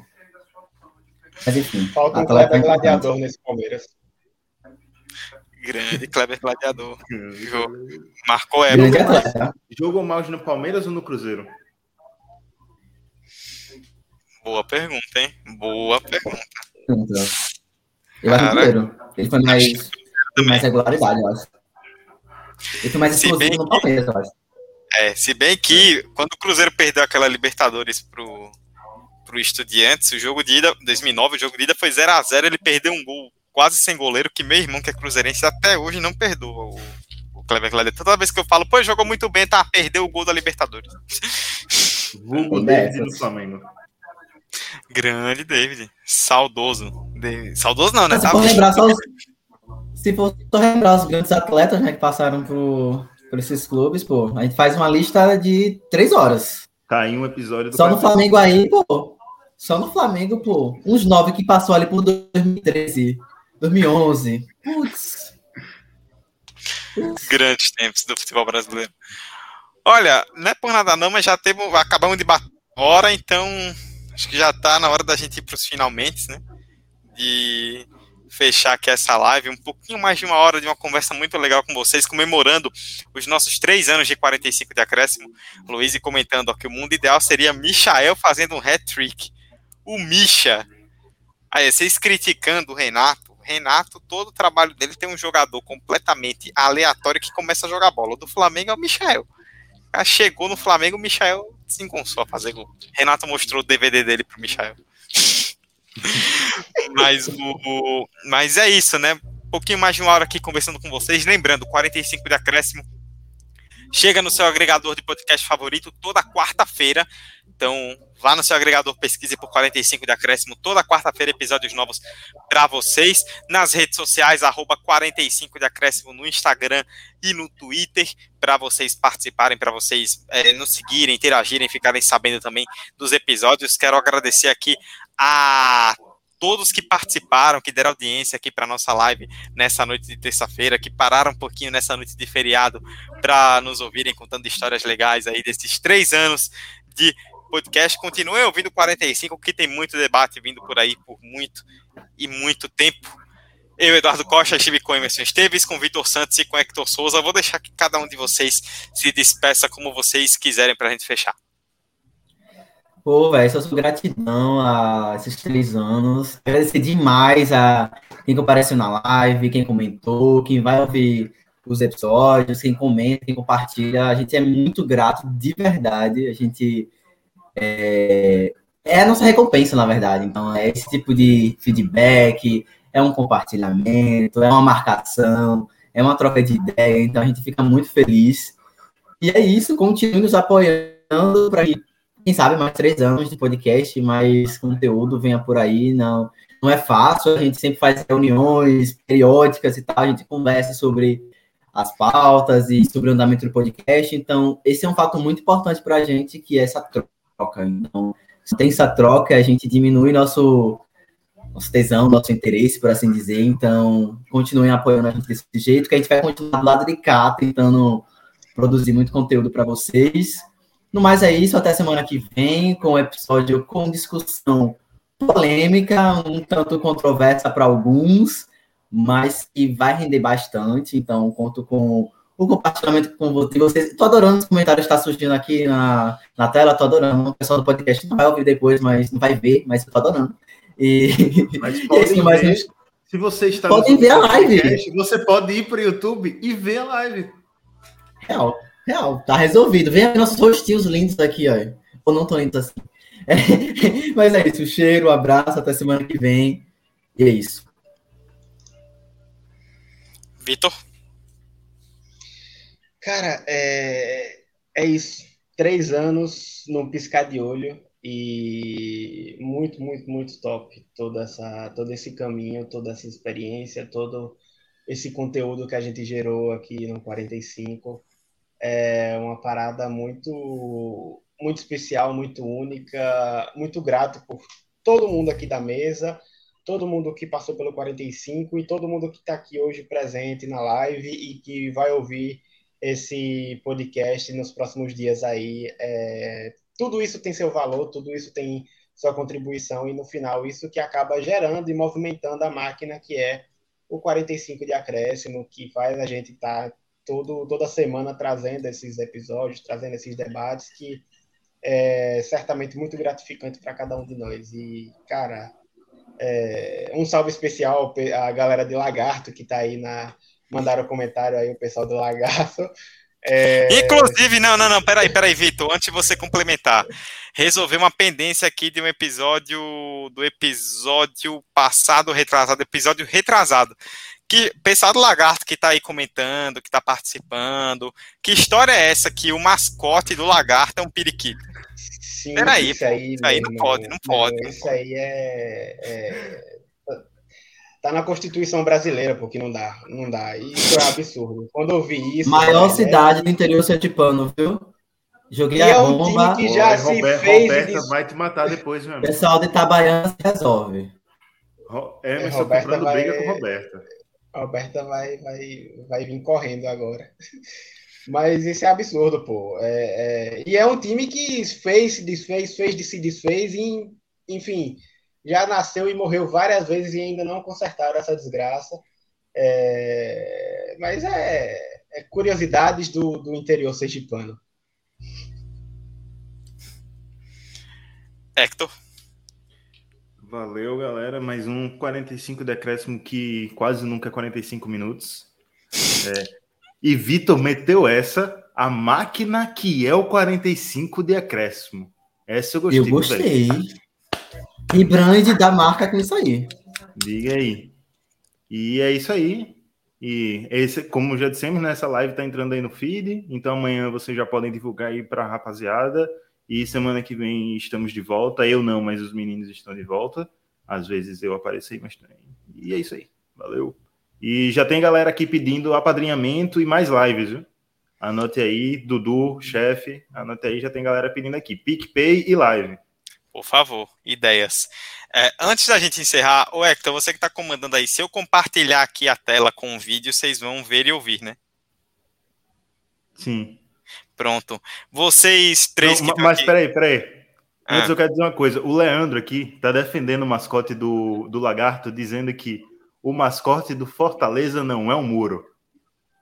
Mas enfim. Falta um é gladiador nesse Palmeiras. Grande Kleber Gladiador. Jogou- Marcou época. Jogou mais no Palmeiras ou no Cruzeiro? Boa pergunta, hein? Boa pergunta. Ele vai no Cara, Cruzeiro. Ele foi mais, foi mais regularidade, eu acho. Ele foi mais bem no Palmeiras, eu acho. É, se bem que quando o Cruzeiro perdeu aquela Libertadores pro, pro Estudiantes, o jogo de ida, 2009, o jogo de ida foi 0 a 0 ele perdeu um gol quase sem goleiro, que meu irmão, que é cruzeirense, até hoje não perdoa o, o Kleber. Toda vez que eu falo, pô, jogou muito bem, tá, perdeu o gol da Libertadores. <laughs> Vulgo David do Flamengo. Grande David, saudoso. De- Saudoso não, né? Se for lembrar só os, se for só lembrar os grandes atletas né, que passaram por, por esses clubes, pô, a gente faz uma lista de três horas. Tá aí um episódio do Só no Café. Flamengo aí, pô. Só no Flamengo, pô. Uns nove que passou ali por 2013, 2011. Putz. grandes tempos do futebol brasileiro. Olha, não é por nada não, mas já teve, acabamos de bater hora, então acho que já tá na hora da gente ir para os finalmente, né? De fechar aqui essa live, um pouquinho mais de uma hora de uma conversa muito legal com vocês, comemorando os nossos três anos de 45 de acréscimo. Luiz comentando ó, que o mundo ideal seria Michael fazendo um hat-trick. O Misha. Aí, vocês criticando o Renato. Renato, todo o trabalho dele tem um jogador completamente aleatório que começa a jogar bola. O do Flamengo é o cara chegou no Flamengo, o Michael se enconçou a fazer gol. Renato mostrou o DVD dele pro Michael. <laughs> mas, o- mas é isso, né? Um pouquinho mais de uma hora aqui conversando com vocês. Lembrando, 45 de acréscimo. Chega no seu agregador de podcast favorito toda quarta-feira. Então, vá no seu agregador, pesquise por 45 de acréscimo. Toda quarta-feira, episódios novos para vocês. Nas redes sociais, arroba 45 de acréscimo no Instagram e no Twitter, para vocês participarem, para vocês eh, nos seguirem, interagirem, ficarem sabendo também dos episódios. Quero agradecer aqui a todos que participaram, que deram audiência aqui para nossa live nessa noite de terça-feira, que pararam um pouquinho nessa noite de feriado para nos ouvirem contando histórias legais aí desses três anos de podcast. Continuem ouvindo 45, que tem muito debate vindo por aí por muito e muito tempo. Eu, Eduardo Costa, estive com Emerson Esteves, com Vitor Santos e com Hector Souza. Vou deixar que cada um de vocês se despeça como vocês quiserem para a gente fechar. Pô, velho, só sou gratidão a esses três anos. Agradecer demais a quem compareceu na live, quem comentou, quem vai ouvir os episódios, quem comenta, quem compartilha. A gente é muito grato, de verdade. A gente é, é a nossa recompensa, na verdade. Então, é esse tipo de feedback, é um compartilhamento, é uma marcação, é uma troca de ideia. Então, a gente fica muito feliz. E é isso, continue nos apoiando para quem sabe mais três anos de podcast, mais conteúdo venha por aí. Não, não é fácil, a gente sempre faz reuniões periódicas e tal, a gente conversa sobre as pautas e sobre o andamento do podcast. Então, esse é um fato muito importante para a gente, que é essa troca. Então, se tem essa troca, a gente diminui nosso, nosso tesão, nosso interesse, por assim dizer. Então, continuem apoiando a gente desse jeito, que a gente vai continuar do lado de cá, tentando produzir muito conteúdo para vocês. No mais é isso, até semana que vem, com um episódio com discussão polêmica, um tanto controversa para alguns, mas que vai render bastante. Então, conto com o compartilhamento com vocês. Estou adorando os comentários que estão surgindo aqui na, na tela, estou adorando. O pessoal do podcast não vai ouvir depois, mas não vai ver, mas estou adorando. E, <laughs> Mas podem assim, ver, uns- se você está Podem ver a live. Você pode ir para o YouTube e ver a live. Real, real, tá resolvido. Vem aí nossos rostinhos lindos aqui, ó. Ou não tão lindos assim. É, <laughs> mas é isso, cheiro, um abraço, até semana que vem. E é isso. Vitor? Cara, é, é isso. Três anos num piscar de olho e muito, muito, muito top toda essa, todo esse caminho, toda essa experiência, todo esse conteúdo que a gente gerou aqui no 45. É uma parada muito, muito especial, muito única, muito grato por todo mundo aqui da mesa, todo mundo que passou pelo 45 e todo mundo que está aqui hoje presente na live e que vai ouvir esse podcast nos próximos dias aí. É, tudo isso tem seu valor, tudo isso tem sua contribuição e no final isso que acaba gerando e movimentando a máquina que é o 45 de acréscimo, que faz a gente estar tá todo, toda semana trazendo esses episódios, trazendo esses debates que é certamente muito gratificante para cada um de nós. E, cara, é, um salve especial à galera de Lagarto que está aí na. Mandaram comentário aí, o pessoal do Lagarto. É... Inclusive, não, não, não, peraí, peraí, Vitor, antes de você complementar, resolver uma pendência aqui de um episódio, do episódio passado, retrasado, episódio retrasado, que pessoal do Lagarto que tá aí comentando, que tá participando, que história é essa que o mascote do Lagarto é um periquito? Sim, peraí, isso aí, isso aí não pode, não pode. Não, isso aí é, é Tá na Constituição brasileira, porque não dá, não dá. Isso é absurdo. Quando eu vi isso. Maior né, cidade do interior sergipano, viu? Joguei e a é um bomba. time que já se Roberto, fez. Roberta vai te matar depois, meu amigo. Pessoal de Itabaiana se resolve. Emerson é, Roberta comprando vai... briga com Roberta. Roberta vai, vai, vai vir correndo agora. <laughs> Mas isso é absurdo, pô. É, é... E é um time que fez, se desfez, fez, se desfez, e, enfim, já nasceu e morreu várias vezes e ainda não consertaram essa desgraça. É... Mas é, é, curiosidades do, do interior sergipano. Hector. Valeu, galera. Mais um 45 decréscimo que quase nunca é 45 minutos. É. E Vitor meteu essa, a máquina que é o 45 de acréscimo. Essa eu gostei. Eu gostei. E brand da marca com isso aí. Diga aí. E é isso aí. E esse, como já dissemos, né, essa live tá entrando aí no feed, então amanhã vocês já podem divulgar aí para a rapaziada. E semana que vem estamos de volta. Eu não, mas os meninos estão de volta. Às vezes eu apareço aí, mas também. E é isso aí. Valeu. E já tem galera aqui pedindo apadrinhamento e mais lives, viu? Anote aí, Dudu, chefe, anote aí, já tem galera pedindo aqui. PicPay e live. Por favor, ideias. É, antes da gente encerrar, o Hector, você que está comandando aí, se eu compartilhar aqui a tela com o vídeo, vocês vão ver e ouvir, né? Sim. Pronto. Vocês três Não, que Mas aqui... peraí, peraí. Ah. Antes eu quero dizer uma coisa. O Leandro aqui está defendendo o mascote do, do Lagarto, dizendo que o mascote do Fortaleza não é um muro.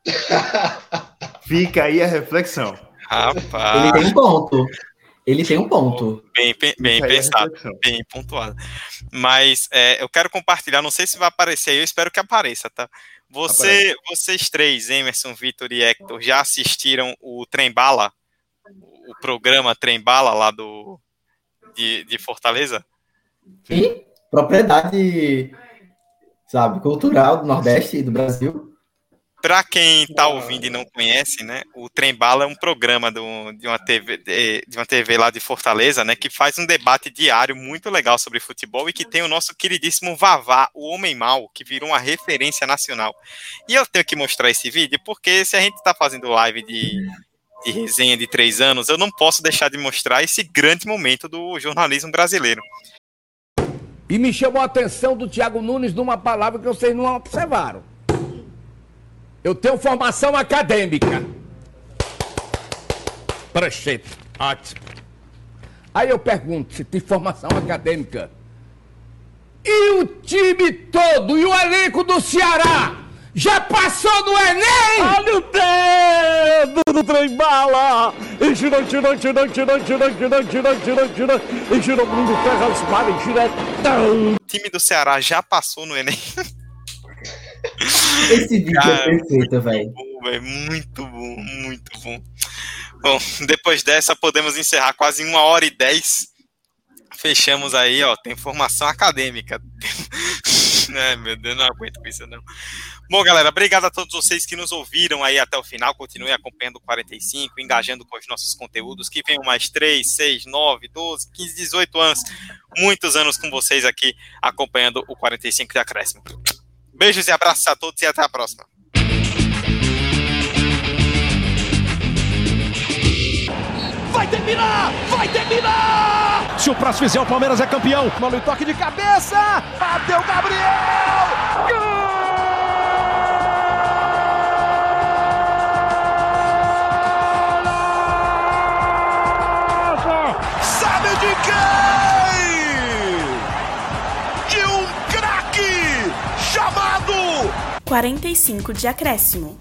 <laughs> Fica aí a reflexão. Rapaz. Ele tem um ponto. Ele tem um ponto. Bem, bem, bem pensado, bem pontuado. Mas é, eu quero compartilhar, não sei se vai aparecer aí, eu espero que apareça, tá? Você, vocês três, Emerson, Vitor e Hector, já assistiram o Trem Bala? O programa Trem Bala lá do, de, de Fortaleza? Sim, propriedade, sabe, cultural do Nordeste e do Brasil. Para quem está ouvindo e não conhece, né, o Trem Bala é um programa do, de, uma TV, de, de, uma TV lá de Fortaleza, né, que faz um debate diário muito legal sobre futebol e que tem o nosso queridíssimo Vavá, o Homem Mal, que virou uma referência nacional. E eu tenho que mostrar esse vídeo porque se a gente está fazendo live de, de resenha de três anos, eu não posso deixar de mostrar esse grande momento do jornalismo brasileiro. E me chamou a atenção do Thiago Nunes numa palavra que vocês não observaram. Eu tenho formação acadêmica. Prechete. Ótimo. Aí eu pergunto se tem formação acadêmica. E o time todo, e o elenco do Ceará, já passou no Enem? Olha o dedo do trem bala! E girou, girou, girou, girou, girou, girou, girou, girou, girou, e girou mundo terra, os mares, diretão. O time do Ceará já passou no Enem. <laughs> Esse vídeo é Cara, é perfeito, velho. Muito bom, muito bom. Bom, depois dessa podemos encerrar quase uma hora e dez. fechamos aí, ó. Tem formação acadêmica. Ai, <laughs> meu Deus, não aguento com isso, não. Bom, galera, obrigado a todos vocês que nos ouviram aí até o final. Continuem acompanhando o 45, engajando com os nossos conteúdos. Que venham mais 3, 6, 9, 12, 15, 18 anos. Muitos anos com vocês aqui acompanhando o 45 de Acréscimo. Beijos e abraços a todos e até a próxima. Vai terminar! Vai terminar! Se o próximo fizer, o Palmeiras é campeão. Mano, toque de cabeça! Bateu Gabriel! 45 de acréscimo.